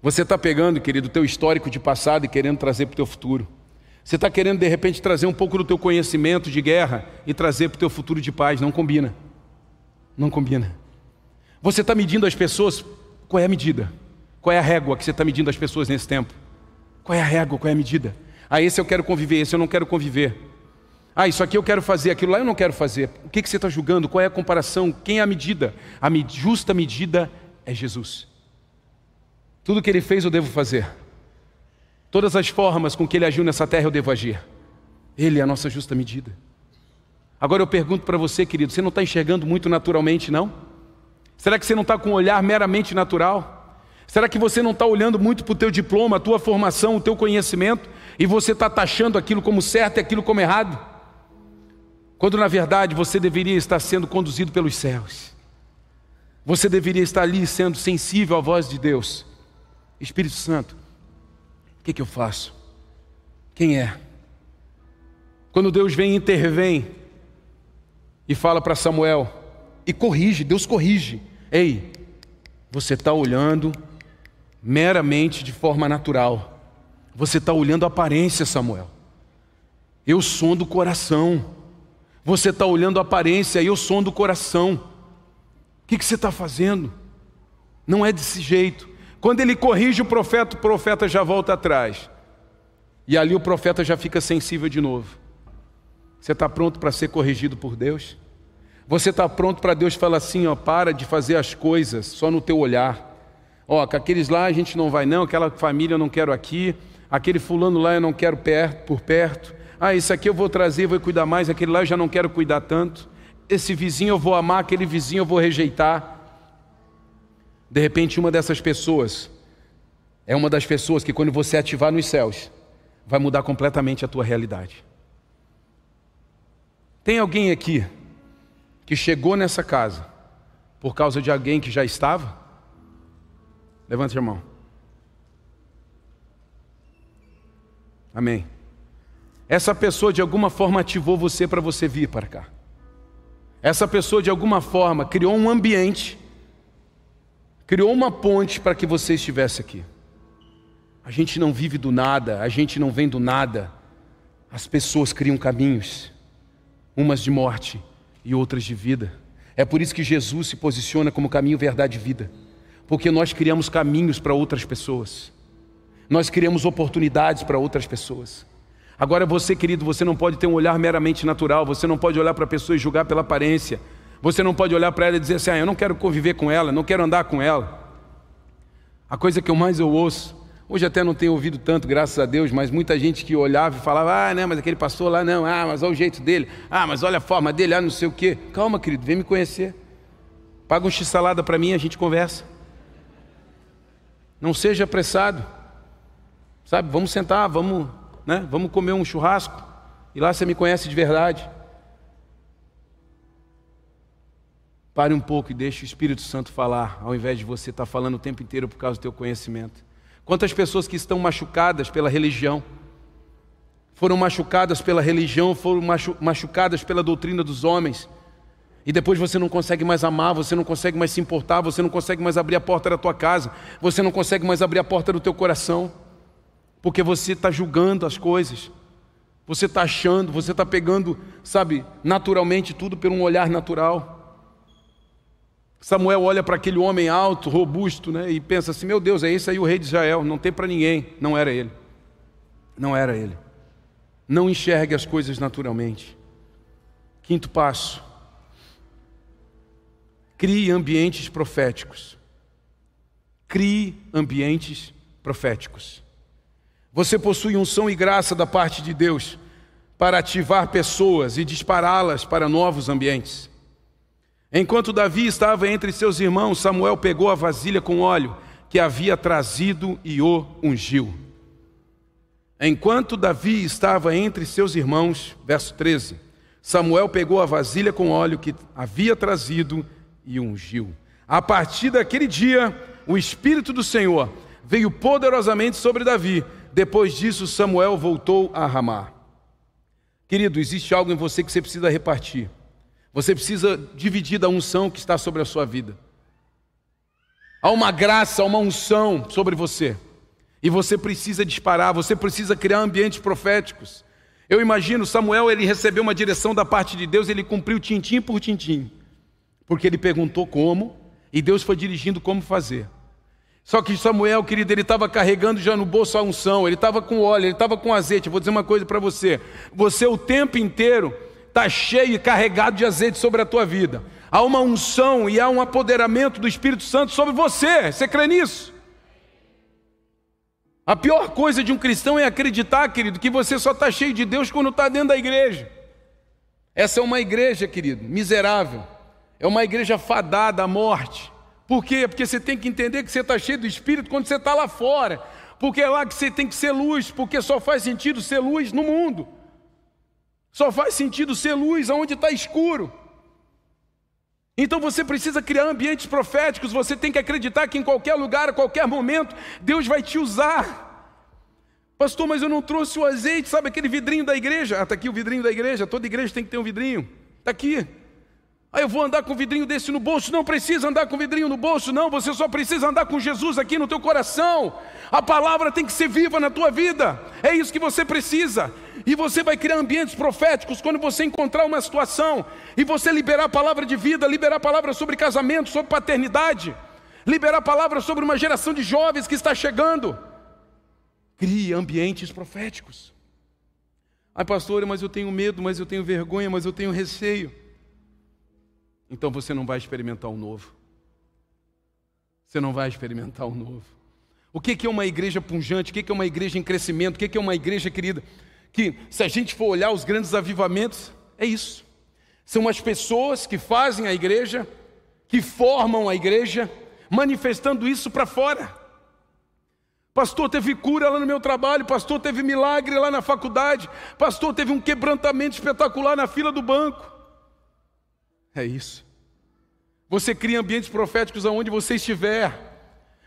[SPEAKER 1] Você está pegando, querido, o teu histórico de passado e querendo trazer para o teu futuro. Você está querendo, de repente, trazer um pouco do teu conhecimento de guerra e trazer para o teu futuro de paz. Não combina. Não combina. Você está medindo as pessoas, qual é a medida? Qual é a régua que você está medindo as pessoas nesse tempo? Qual é a régua, qual é a medida? Ah, esse eu quero conviver, esse eu não quero conviver. Ah, isso aqui eu quero fazer, aquilo lá eu não quero fazer. O que, que você está julgando? Qual é a comparação? Quem é a medida? A justa medida é Jesus. Tudo que ele fez eu devo fazer. Todas as formas com que ele agiu nessa terra eu devo agir. Ele é a nossa justa medida. Agora eu pergunto para você, querido, você não está enxergando muito naturalmente, não? Será que você não está com um olhar meramente natural? Será que você não está olhando muito para o teu diploma, a tua formação, o teu conhecimento, e você está taxando aquilo como certo e aquilo como errado? Quando na verdade você deveria estar sendo conduzido pelos céus. Você deveria estar ali sendo sensível à voz de Deus. Espírito Santo, o que, que eu faço? Quem é? Quando Deus vem e intervém e fala para Samuel e corrige, Deus corrige. Ei, você está olhando meramente de forma natural. Você está olhando a aparência, Samuel. Eu som do coração. Você está olhando a aparência, eu som do coração. O que, que você está fazendo? Não é desse jeito. Quando ele corrige o profeta, o profeta já volta atrás. E ali o profeta já fica sensível de novo. Você está pronto para ser corrigido por Deus? Você está pronto para Deus falar assim, ó, para de fazer as coisas só no teu olhar. Ó, com aqueles lá a gente não vai não, aquela família eu não quero aqui, aquele fulano lá eu não quero perto, por perto. Ah, isso aqui eu vou trazer, vou cuidar mais, aquele lá eu já não quero cuidar tanto esse vizinho eu vou amar, aquele vizinho eu vou rejeitar. De repente, uma dessas pessoas é uma das pessoas que, quando você ativar nos céus, vai mudar completamente a tua realidade. Tem alguém aqui que chegou nessa casa por causa de alguém que já estava? Levante a mão. Amém. Essa pessoa de alguma forma ativou você para você vir para cá. Essa pessoa, de alguma forma, criou um ambiente, criou uma ponte para que você estivesse aqui. A gente não vive do nada, a gente não vem do nada. As pessoas criam caminhos, umas de morte e outras de vida. É por isso que Jesus se posiciona como caminho, verdade e vida. Porque nós criamos caminhos para outras pessoas. Nós criamos oportunidades para outras pessoas. Agora você, querido, você não pode ter um olhar meramente natural, você não pode olhar para a pessoa e julgar pela aparência. Você não pode olhar para ela e dizer assim: ah, eu não quero conviver com ela, não quero andar com ela. A coisa que eu mais eu ouço, hoje até não tenho ouvido tanto, graças a Deus, mas muita gente que olhava e falava: ah, não, mas aquele pastor lá não, ah, mas olha o jeito dele, ah, mas olha a forma dele, ah, não sei o quê. Calma, querido, vem me conhecer. Paga um x-salada para mim a gente conversa. Não seja apressado. Sabe, vamos sentar, vamos né? Vamos comer um churrasco e lá você me conhece de verdade. Pare um pouco e deixe o Espírito Santo falar, ao invés de você estar falando o tempo inteiro por causa do teu conhecimento. Quantas pessoas que estão machucadas pela religião, foram machucadas pela religião, foram machucadas pela doutrina dos homens, e depois você não consegue mais amar, você não consegue mais se importar, você não consegue mais abrir a porta da tua casa, você não consegue mais abrir a porta do teu coração porque você está julgando as coisas, você está achando, você está pegando, sabe, naturalmente tudo por um olhar natural. Samuel olha para aquele homem alto, robusto, né, e pensa assim: meu Deus, é esse aí o rei de Israel, não tem para ninguém. Não era ele. Não era ele. Não enxergue as coisas naturalmente. Quinto passo: crie ambientes proféticos. Crie ambientes proféticos. Você possui unção e graça da parte de Deus para ativar pessoas e dispará-las para novos ambientes. Enquanto Davi estava entre seus irmãos, Samuel pegou a vasilha com óleo que havia trazido e o ungiu. Enquanto Davi estava entre seus irmãos, verso 13, Samuel pegou a vasilha com óleo que havia trazido e ungiu. A partir daquele dia, o Espírito do Senhor veio poderosamente sobre Davi, depois disso, Samuel voltou a Ramá. Querido, existe algo em você que você precisa repartir. Você precisa dividir da unção que está sobre a sua vida. Há uma graça, há uma unção sobre você. E você precisa disparar, você precisa criar ambientes proféticos. Eu imagino Samuel, ele recebeu uma direção da parte de Deus, ele cumpriu tintim por tintim. Porque ele perguntou como, e Deus foi dirigindo como fazer. Só que Samuel, querido, ele estava carregando já no bolso a unção, ele estava com óleo, ele estava com azeite. vou dizer uma coisa para você: você o tempo inteiro está cheio e carregado de azeite sobre a tua vida. Há uma unção e há um apoderamento do Espírito Santo sobre você. Você crê nisso? A pior coisa de um cristão é acreditar, querido, que você só está cheio de Deus quando está dentro da igreja. Essa é uma igreja, querido, miserável. É uma igreja fadada à morte. Por quê? Porque você tem que entender que você está cheio do Espírito quando você está lá fora. Porque é lá que você tem que ser luz, porque só faz sentido ser luz no mundo. Só faz sentido ser luz onde está escuro. Então você precisa criar ambientes proféticos, você tem que acreditar que em qualquer lugar, a qualquer momento, Deus vai te usar. Pastor, mas eu não trouxe o azeite, sabe aquele vidrinho da igreja? Ah, está aqui o vidrinho da igreja, toda igreja tem que ter um vidrinho. Está aqui. Aí eu vou andar com um vidrinho desse no bolso. Não precisa andar com vidrinho no bolso, não. Você só precisa andar com Jesus aqui no teu coração. A palavra tem que ser viva na tua vida. É isso que você precisa. E você vai criar ambientes proféticos quando você encontrar uma situação e você liberar a palavra de vida, liberar a palavra sobre casamento, sobre paternidade, liberar a palavra sobre uma geração de jovens que está chegando. Crie ambientes proféticos. Ai, pastor, mas eu tenho medo, mas eu tenho vergonha, mas eu tenho receio então você não vai experimentar o novo. Você não vai experimentar o novo. O que é uma igreja punjante? O que é uma igreja em crescimento? O que é uma igreja, querida? Que, se a gente for olhar os grandes avivamentos, é isso. São as pessoas que fazem a igreja, que formam a igreja, manifestando isso para fora. Pastor, teve cura lá no meu trabalho, pastor, teve milagre lá na faculdade, pastor, teve um quebrantamento espetacular na fila do banco. É isso. Você cria ambientes proféticos aonde você estiver.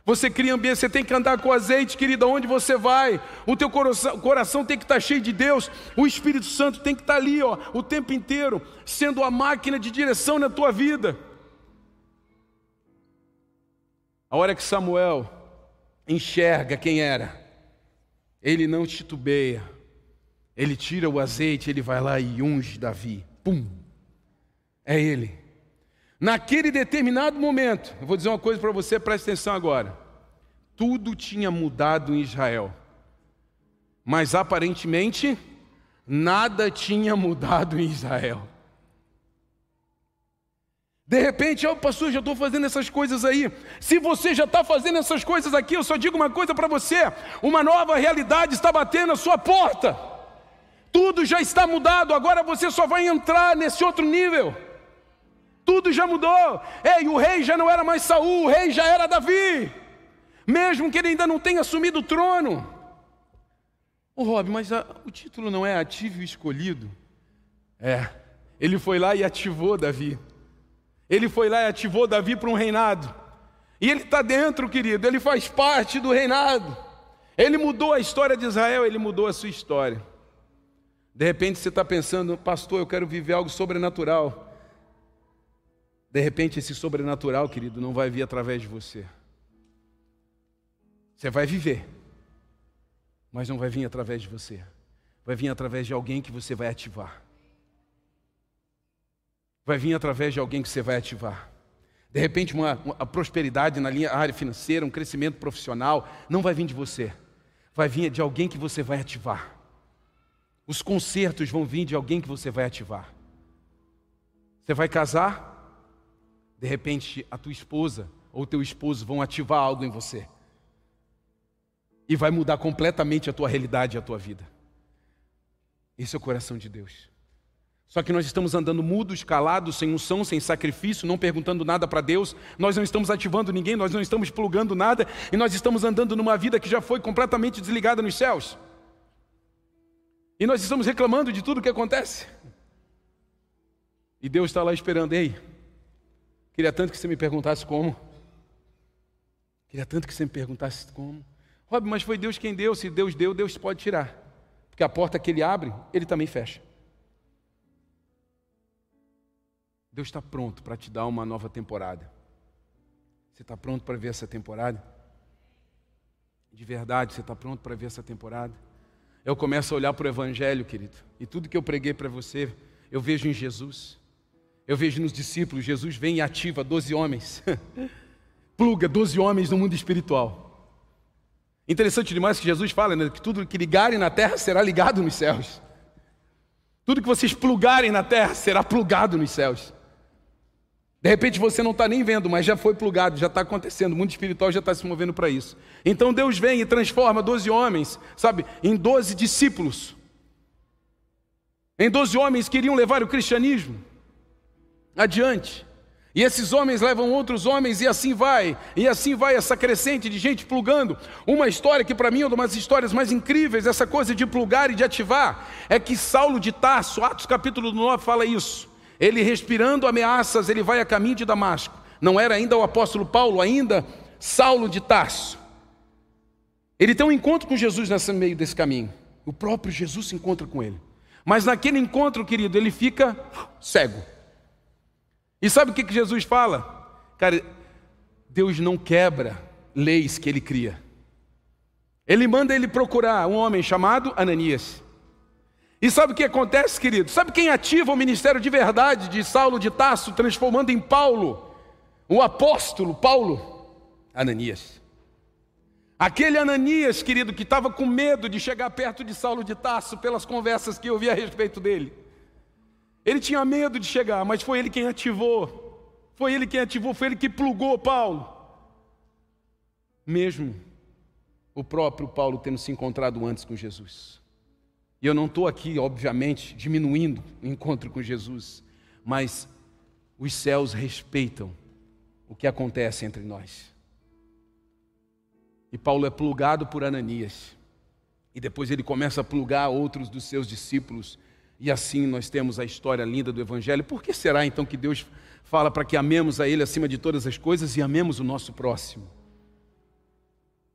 [SPEAKER 1] Você cria ambiente, você tem que andar com azeite, querido, aonde você vai. O teu coração, coração tem que estar cheio de Deus. O Espírito Santo tem que estar ali, ó, o tempo inteiro, sendo a máquina de direção na tua vida. A hora que Samuel enxerga quem era, ele não titubeia. Ele tira o azeite, ele vai lá e unge Davi. Pum! É Ele. Naquele determinado momento, eu vou dizer uma coisa para você, preste atenção agora. Tudo tinha mudado em Israel, mas aparentemente nada tinha mudado em Israel. De repente, oh, pastor, já estou fazendo essas coisas aí. Se você já está fazendo essas coisas aqui, eu só digo uma coisa para você: uma nova realidade está batendo a sua porta. Tudo já está mudado, agora você só vai entrar nesse outro nível. Tudo já mudou. Ei, o rei já não era mais Saul, o rei já era Davi. Mesmo que ele ainda não tenha assumido o trono. Ô Rob, mas a, o título não é ativo e escolhido? É. Ele foi lá e ativou Davi. Ele foi lá e ativou Davi para um reinado. E ele está dentro, querido, ele faz parte do reinado. Ele mudou a história de Israel, ele mudou a sua história. De repente você está pensando, pastor, eu quero viver algo sobrenatural. De repente, esse sobrenatural, querido, não vai vir através de você. Você vai viver, mas não vai vir através de você. Vai vir através de alguém que você vai ativar. Vai vir através de alguém que você vai ativar. De repente, uma, uma prosperidade na linha, área financeira, um crescimento profissional, não vai vir de você. Vai vir de alguém que você vai ativar. Os concertos vão vir de alguém que você vai ativar. Você vai casar? De repente, a tua esposa ou teu esposo vão ativar algo em você. E vai mudar completamente a tua realidade e a tua vida. Esse é o coração de Deus. Só que nós estamos andando mudos, calados, sem unção, sem sacrifício, não perguntando nada para Deus, nós não estamos ativando ninguém, nós não estamos plugando nada, e nós estamos andando numa vida que já foi completamente desligada nos céus. E nós estamos reclamando de tudo o que acontece. E Deus está lá esperando, ei, Queria tanto que você me perguntasse como. Queria tanto que você me perguntasse como. Rob, mas foi Deus quem deu. Se Deus deu, Deus pode tirar. Porque a porta que Ele abre, Ele também fecha. Deus está pronto para te dar uma nova temporada. Você está pronto para ver essa temporada? De verdade, você está pronto para ver essa temporada? Eu começo a olhar para o Evangelho, querido, e tudo que eu preguei para você, eu vejo em Jesus. Eu vejo nos discípulos, Jesus vem e ativa 12 homens, pluga 12 homens no mundo espiritual. Interessante demais que Jesus fala, né, que tudo que ligarem na terra será ligado nos céus. Tudo que vocês plugarem na terra será plugado nos céus. De repente você não está nem vendo, mas já foi plugado, já está acontecendo, o mundo espiritual já está se movendo para isso. Então Deus vem e transforma 12 homens, sabe, em 12 discípulos. em doze homens queriam levar o cristianismo adiante. E esses homens levam outros homens, e assim vai, e assim vai essa crescente de gente plugando. Uma história que para mim é uma das histórias mais incríveis, essa coisa de plugar e de ativar, é que Saulo de Tarso, Atos capítulo 9 fala isso. Ele respirando ameaças, ele vai a caminho de Damasco. Não era ainda o apóstolo Paulo, ainda Saulo de Tarso. Ele tem um encontro com Jesus nesse meio desse caminho. O próprio Jesus se encontra com ele. Mas naquele encontro, querido, ele fica cego. E sabe o que, Jesus fala? Cara, Deus não quebra leis que ele cria. Ele manda ele procurar um homem chamado Ananias. E sabe o que acontece, querido? Sabe quem ativa o ministério de verdade de Saulo de Tarso, transformando em Paulo, o apóstolo Paulo? Ananias. Aquele Ananias, querido, que estava com medo de chegar perto de Saulo de Tarso pelas conversas que eu vi a respeito dele. Ele tinha medo de chegar, mas foi ele quem ativou. Foi ele quem ativou, foi ele que plugou Paulo. Mesmo o próprio Paulo tendo se encontrado antes com Jesus. E eu não estou aqui, obviamente, diminuindo o encontro com Jesus, mas os céus respeitam o que acontece entre nós. E Paulo é plugado por Ananias. E depois ele começa a plugar outros dos seus discípulos e assim nós temos a história linda do Evangelho. Por que será então que Deus fala para que amemos a Ele acima de todas as coisas e amemos o nosso próximo?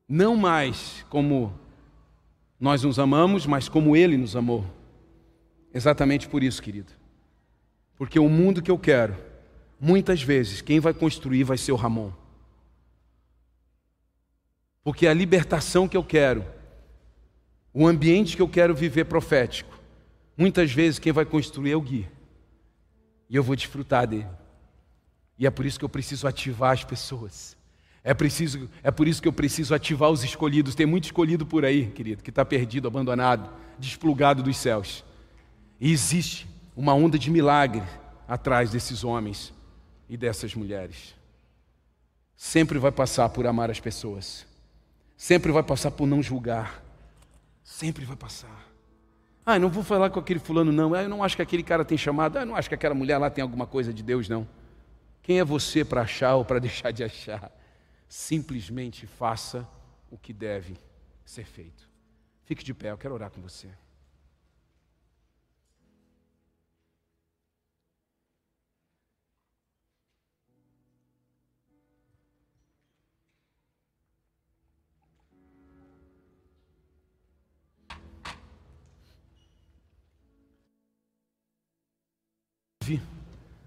[SPEAKER 1] Não mais como nós nos amamos, mas como Ele nos amou. Exatamente por isso, querido. Porque o mundo que eu quero, muitas vezes, quem vai construir vai ser o Ramon. Porque a libertação que eu quero, o ambiente que eu quero viver profético, Muitas vezes quem vai construir é o Gui. E eu vou desfrutar dele. E é por isso que eu preciso ativar as pessoas. É, preciso, é por isso que eu preciso ativar os escolhidos. Tem muito escolhido por aí, querido, que está perdido, abandonado, desplugado dos céus. E existe uma onda de milagre atrás desses homens e dessas mulheres. Sempre vai passar por amar as pessoas. Sempre vai passar por não julgar. Sempre vai passar. Ah, não vou falar com aquele fulano, não. Ah, eu não acho que aquele cara tem chamado. Ah, eu não acho que aquela mulher lá tem alguma coisa de Deus, não. Quem é você para achar ou para deixar de achar? Simplesmente faça o que deve ser feito. Fique de pé, eu quero orar com você.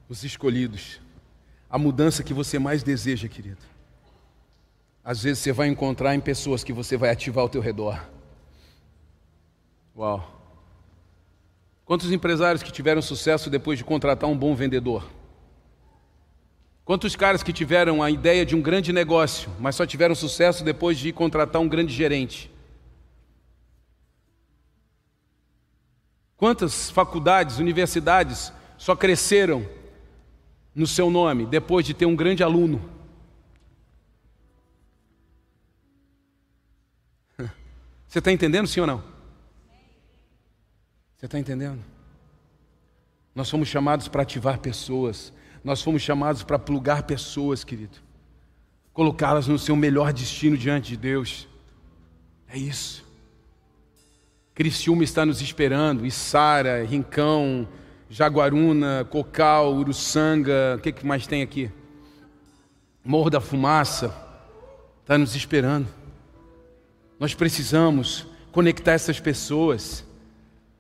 [SPEAKER 1] Os escolhidos, a mudança que você mais deseja, querido. Às vezes você vai encontrar em pessoas que você vai ativar ao teu redor. Uau. Quantos empresários que tiveram sucesso depois de contratar um bom vendedor? Quantos caras que tiveram a ideia de um grande negócio, mas só tiveram sucesso depois de contratar um grande gerente? Quantas faculdades, universidades só cresceram no seu nome depois de ter um grande aluno. Você está entendendo, sim ou não? Você está entendendo? Nós fomos chamados para ativar pessoas, nós fomos chamados para plugar pessoas, querido, colocá-las no seu melhor destino diante de Deus. É isso. Criciúma está nos esperando, e Sara, Rincão, Jaguaruna, Cocal, Uruçanga, o que, que mais tem aqui? Morro da Fumaça, está nos esperando. Nós precisamos conectar essas pessoas,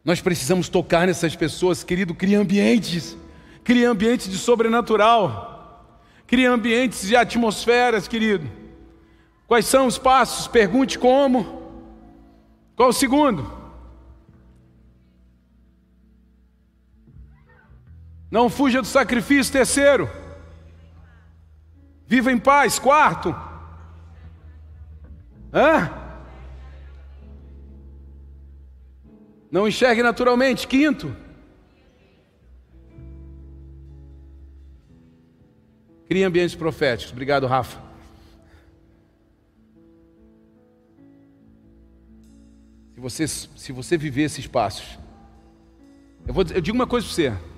[SPEAKER 1] nós precisamos tocar nessas pessoas, querido, cria ambientes, cria ambientes de sobrenatural, cria ambientes de atmosferas, querido. Quais são os passos? Pergunte como. Qual o segundo? Não fuja do sacrifício. Terceiro, viva em paz. Quarto, hã? Não enxergue naturalmente. Quinto, crie ambientes proféticos. Obrigado, Rafa. Se você, se você viver esses passos, Eu, vou, eu digo uma coisa para você.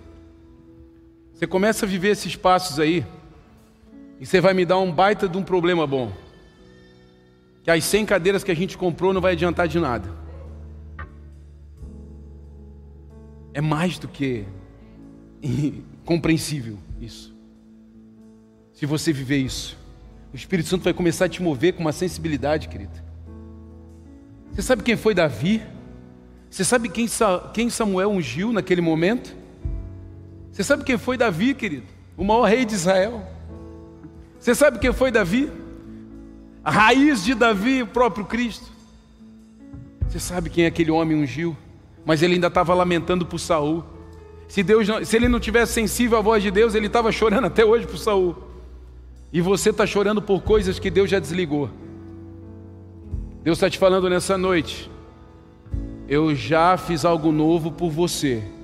[SPEAKER 1] Você começa a viver esses passos aí, e você vai me dar um baita de um problema bom. Que as 100 cadeiras que a gente comprou não vai adiantar de nada. É mais do que compreensível isso. Se você viver isso, o Espírito Santo vai começar a te mover com uma sensibilidade, querido. Você sabe quem foi Davi? Você sabe quem, quem Samuel ungiu naquele momento? Você sabe quem foi Davi, querido? O maior rei de Israel. Você sabe quem foi Davi? A raiz de Davi, o próprio Cristo. Você sabe quem aquele homem ungiu? Mas ele ainda estava lamentando por Saul. Se, Deus não, se ele não tivesse sensível à voz de Deus, ele estava chorando até hoje por Saul. E você está chorando por coisas que Deus já desligou. Deus está te falando nessa noite. Eu já fiz algo novo por você.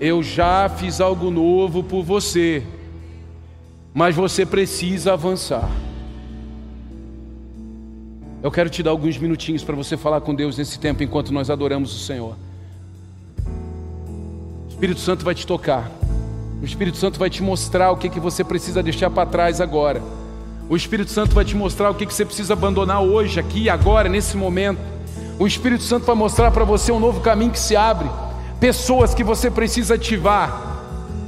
[SPEAKER 1] Eu já fiz algo novo por você. Mas você precisa avançar. Eu quero te dar alguns minutinhos para você falar com Deus nesse tempo enquanto nós adoramos o Senhor. O Espírito Santo vai te tocar. O Espírito Santo vai te mostrar o que, que você precisa deixar para trás agora. O Espírito Santo vai te mostrar o que, que você precisa abandonar hoje, aqui, agora, nesse momento. O Espírito Santo vai mostrar para você um novo caminho que se abre, pessoas que você precisa ativar.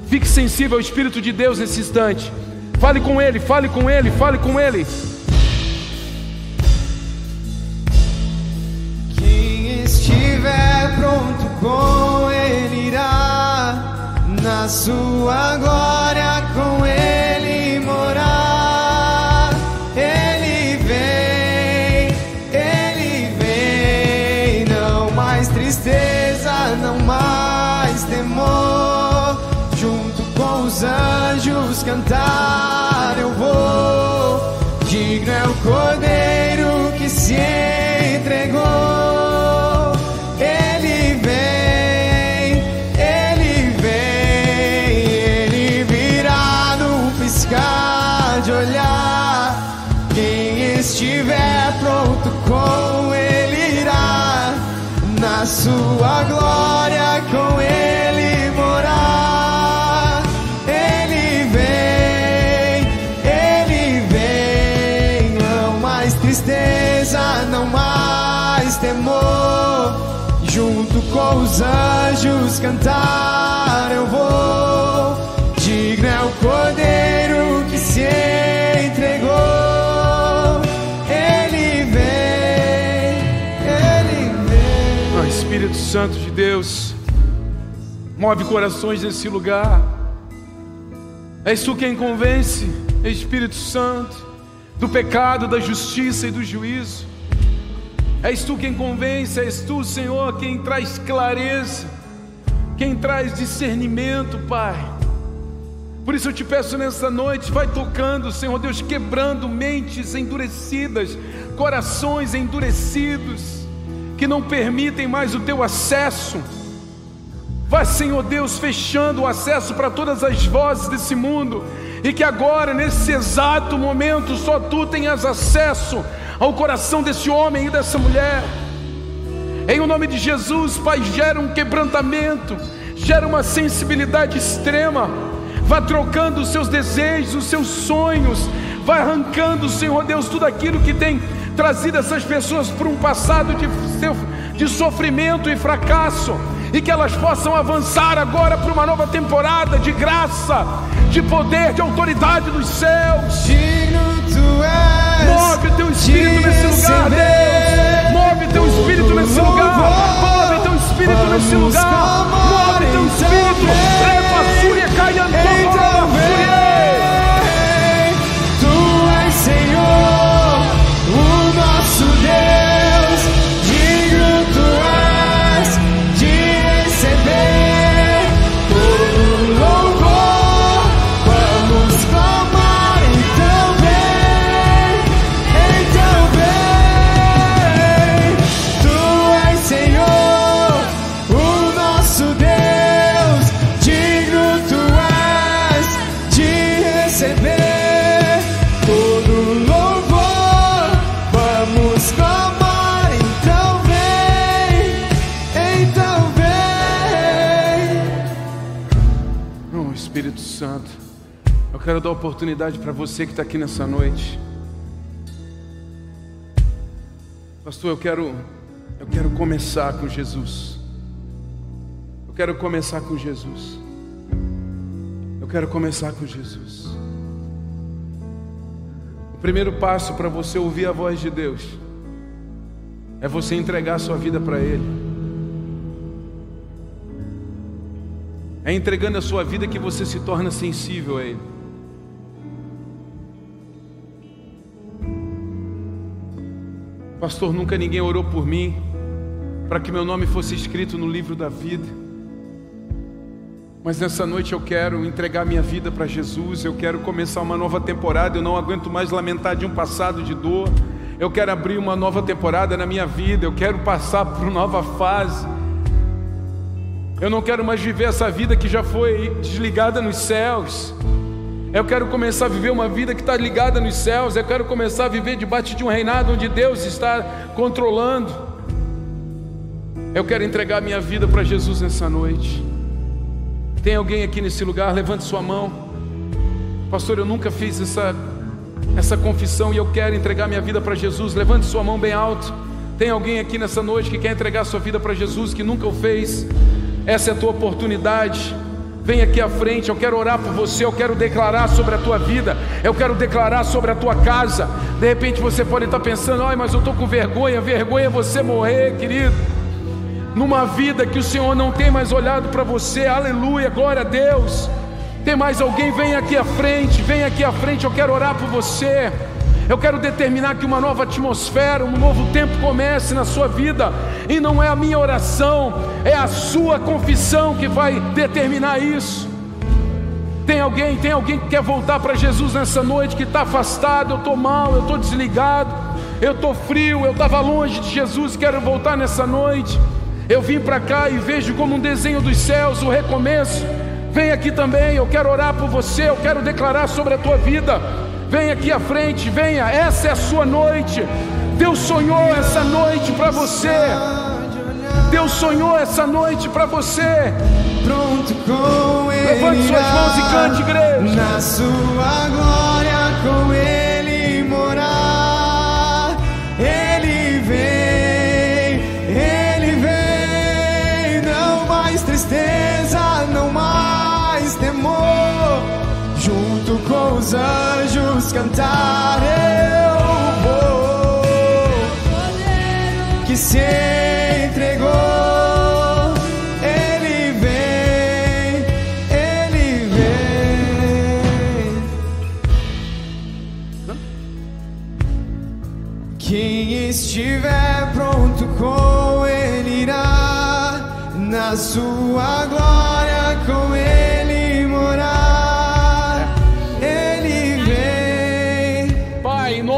[SPEAKER 1] Fique sensível ao Espírito de Deus nesse instante. Fale com Ele, fale com Ele, fale com Ele.
[SPEAKER 2] Quem estiver pronto com Ele irá na sua glória com Ele com ele irá na sua glória com ele morar. Ele vem, ele vem, não mais tristeza, não mais temor. Junto com os anjos cantar eu vou. Digno é o cordeiro que
[SPEAKER 1] Espírito Santo de Deus, move corações nesse lugar. És tu quem convence, Espírito Santo, do pecado, da justiça e do juízo. És tu quem convence, és tu, Senhor, quem traz clareza, quem traz discernimento, Pai. Por isso eu te peço nessa noite, vai tocando, Senhor Deus, quebrando mentes endurecidas, corações endurecidos, que não permitem mais o teu acesso. Vai, Senhor Deus, fechando o acesso para todas as vozes desse mundo, e que agora, nesse exato momento, só tu tenhas acesso ao coração desse homem e dessa mulher. Em o nome de Jesus, Pai, gera um quebrantamento, gera uma sensibilidade extrema. Vá trocando os seus desejos, os seus sonhos, vai arrancando, Senhor Deus, tudo aquilo que tem trazido essas pessoas para um passado de, de sofrimento e fracasso, e que elas possam avançar agora para uma nova temporada de graça, de poder, de autoridade dos céus.
[SPEAKER 2] Digno tu és.
[SPEAKER 1] Move teu espírito nesse lugar, Deus. Move teu espírito nesse lugar. Move teu espírito nesse lugar. Move teu espírito. Oportunidade para você que está aqui nessa noite. Pastor, eu quero, eu quero começar com Jesus. Eu quero começar com Jesus. Eu quero começar com Jesus. O primeiro passo para você ouvir a voz de Deus é você entregar sua vida para Ele. É entregando a sua vida que você se torna sensível a Ele. Pastor, nunca ninguém orou por mim para que meu nome fosse escrito no livro da vida. Mas nessa noite eu quero entregar minha vida para Jesus, eu quero começar uma nova temporada, eu não aguento mais lamentar de um passado de dor. Eu quero abrir uma nova temporada na minha vida, eu quero passar por uma nova fase. Eu não quero mais viver essa vida que já foi desligada nos céus. Eu quero começar a viver uma vida que está ligada nos céus. Eu quero começar a viver debaixo de um reinado onde Deus está controlando. Eu quero entregar minha vida para Jesus nessa noite. Tem alguém aqui nesse lugar? Levante sua mão. Pastor, eu nunca fiz essa, essa confissão e eu quero entregar minha vida para Jesus. Levante sua mão bem alto. Tem alguém aqui nessa noite que quer entregar sua vida para Jesus, que nunca o fez? Essa é a tua oportunidade. Vem aqui à frente, eu quero orar por você, eu quero declarar sobre a tua vida, eu quero declarar sobre a tua casa. De repente você pode estar pensando, ai, mas eu estou com vergonha, vergonha é você morrer, querido. Numa vida que o Senhor não tem mais olhado para você, aleluia, glória a Deus. Tem mais alguém? Vem aqui à frente, vem aqui à frente, eu quero orar por você. Eu quero determinar que uma nova atmosfera, um novo tempo comece na sua vida, e não é a minha oração, é a sua confissão que vai determinar isso. Tem alguém, tem alguém que quer voltar para Jesus nessa noite, que está afastado, eu estou mal, eu estou desligado, eu estou frio, eu estava longe de Jesus, quero voltar nessa noite. Eu vim para cá e vejo como um desenho dos céus o recomeço. Vem aqui também, eu quero orar por você, eu quero declarar sobre a tua vida. Venha aqui à frente, venha, essa é a sua noite. Deus sonhou essa noite para você. Deus sonhou essa noite para você.
[SPEAKER 2] Pronto com ele.
[SPEAKER 1] Levante suas mãos e cante, igreja.
[SPEAKER 2] Na sua glória com ele morar. Ele vem, ele vem. Não mais tristeza, não mais temor. Junto com os anjos cantar eu vou. Que se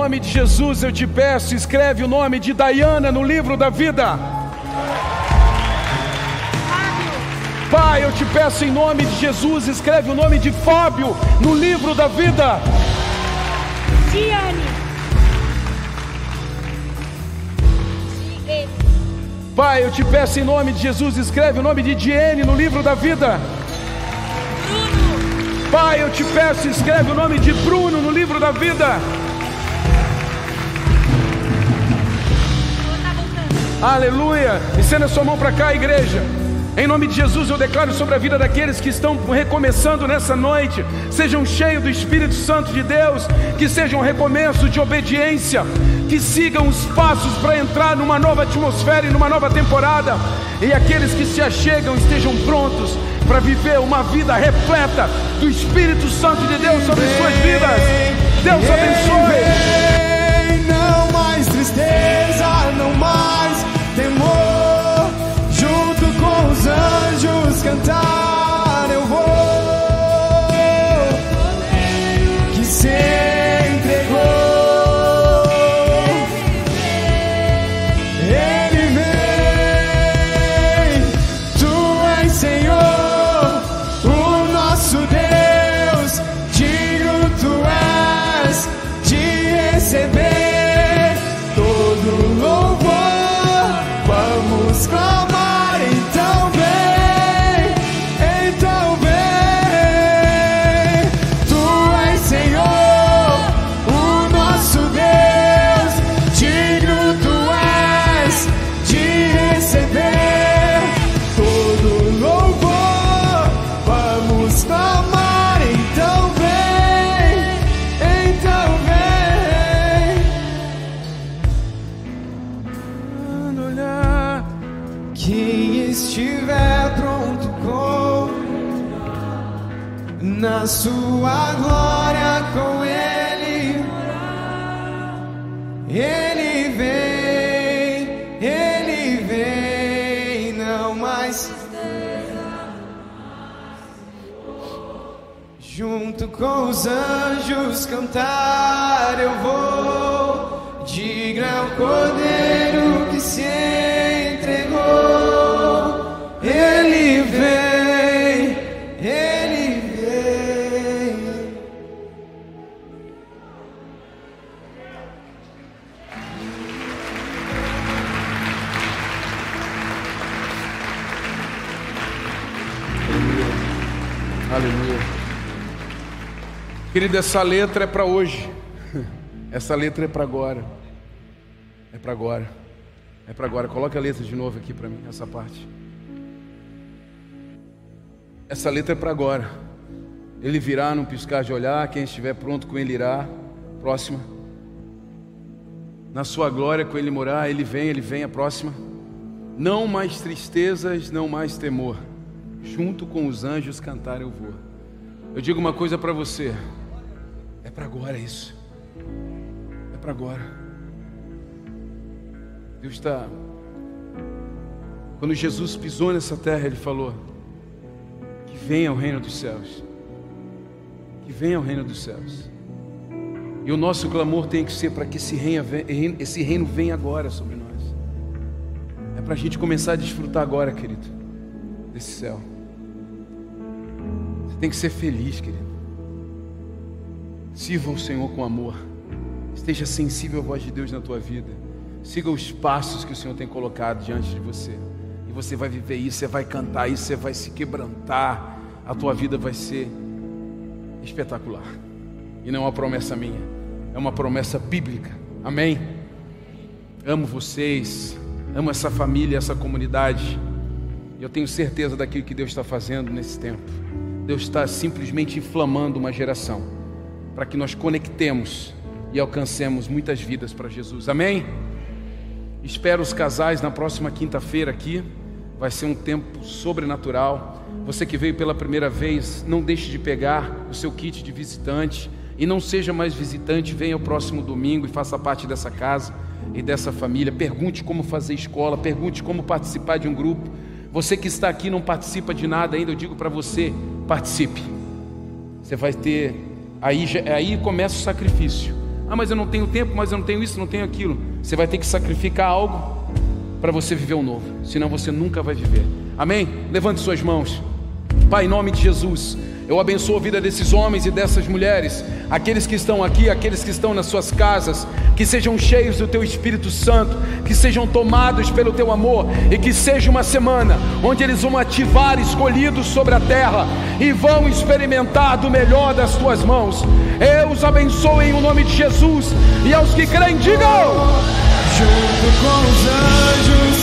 [SPEAKER 1] nome de Jesus eu te peço, escreve o nome de Dayana no livro da vida. Pai, eu te peço em nome de Jesus, escreve o nome de Fábio no livro da vida.
[SPEAKER 3] Gianni. Gi-
[SPEAKER 1] Pai, eu te peço em nome de Jesus, escreve o nome de Diene no livro da vida.
[SPEAKER 3] Bruno.
[SPEAKER 1] Pai, eu te peço, escreve o nome de Bruno no livro da vida. Aleluia! Estenda sua mão para cá, igreja. Em nome de Jesus, eu declaro sobre a vida daqueles que estão recomeçando nessa noite. Sejam cheios do Espírito Santo de Deus, que sejam um recomeço de obediência, que sigam os passos para entrar numa nova atmosfera e numa nova temporada. E aqueles que se achegam estejam prontos para viver uma vida repleta do Espírito Santo de Deus sobre suas vidas. Deus abençoe.
[SPEAKER 2] Não mais tristeza, não mais cantar na sua glória com ele, ele vem, ele vem, não mais. Junto com os anjos cantar eu vou, diga ao cordeiro que se entregou,
[SPEAKER 1] Querido, essa letra é para hoje. Essa letra é para agora. É para agora. É para agora. Coloca a letra de novo aqui para mim, essa parte. Essa letra é para agora. Ele virá num piscar de olhar, quem estiver pronto com ele irá. Próxima. Na sua glória com ele morar, ele vem, ele vem, a próxima. Não mais tristezas, não mais temor. Junto com os anjos cantar eu vou. Eu digo uma coisa para você. É para agora isso. É para agora. Deus está. Quando Jesus pisou nessa terra, Ele falou: Que venha o reino dos céus. Que venha o reino dos céus. E o nosso clamor tem que ser para que esse reino, esse reino venha agora sobre nós. É para a gente começar a desfrutar agora, querido, desse céu. Você tem que ser feliz, querido. Sirva o Senhor com amor. Esteja sensível à voz de Deus na tua vida. Siga os passos que o Senhor tem colocado diante de você. E você vai viver isso, você vai cantar isso, você vai se quebrantar. A tua vida vai ser espetacular. E não é uma promessa minha, é uma promessa bíblica. Amém? Amo vocês, amo essa família, essa comunidade. Eu tenho certeza daquilo que Deus está fazendo nesse tempo. Deus está simplesmente inflamando uma geração para que nós conectemos e alcancemos muitas vidas para Jesus. Amém? Espero os casais na próxima quinta-feira aqui. Vai ser um tempo sobrenatural. Você que veio pela primeira vez, não deixe de pegar o seu kit de visitante e não seja mais visitante, venha o próximo domingo e faça parte dessa casa e dessa família. Pergunte como fazer escola, pergunte como participar de um grupo. Você que está aqui não participa de nada ainda, eu digo para você, participe. Você vai ter aí aí começa o sacrifício. Ah, mas eu não tenho tempo, mas eu não tenho isso, não tenho aquilo. Você vai ter que sacrificar algo para você viver o novo, senão você nunca vai viver. Amém? Levante suas mãos. Pai, em nome de Jesus, eu abençoo a vida desses homens e dessas mulheres, aqueles que estão aqui, aqueles que estão nas suas casas, que sejam cheios do teu Espírito Santo, que sejam tomados pelo teu amor e que seja uma semana onde eles vão ativar escolhidos sobre a terra e vão experimentar do melhor das tuas mãos. Eu os abençoo em o nome de Jesus e aos que creem, digam:
[SPEAKER 2] Junto com os anjos.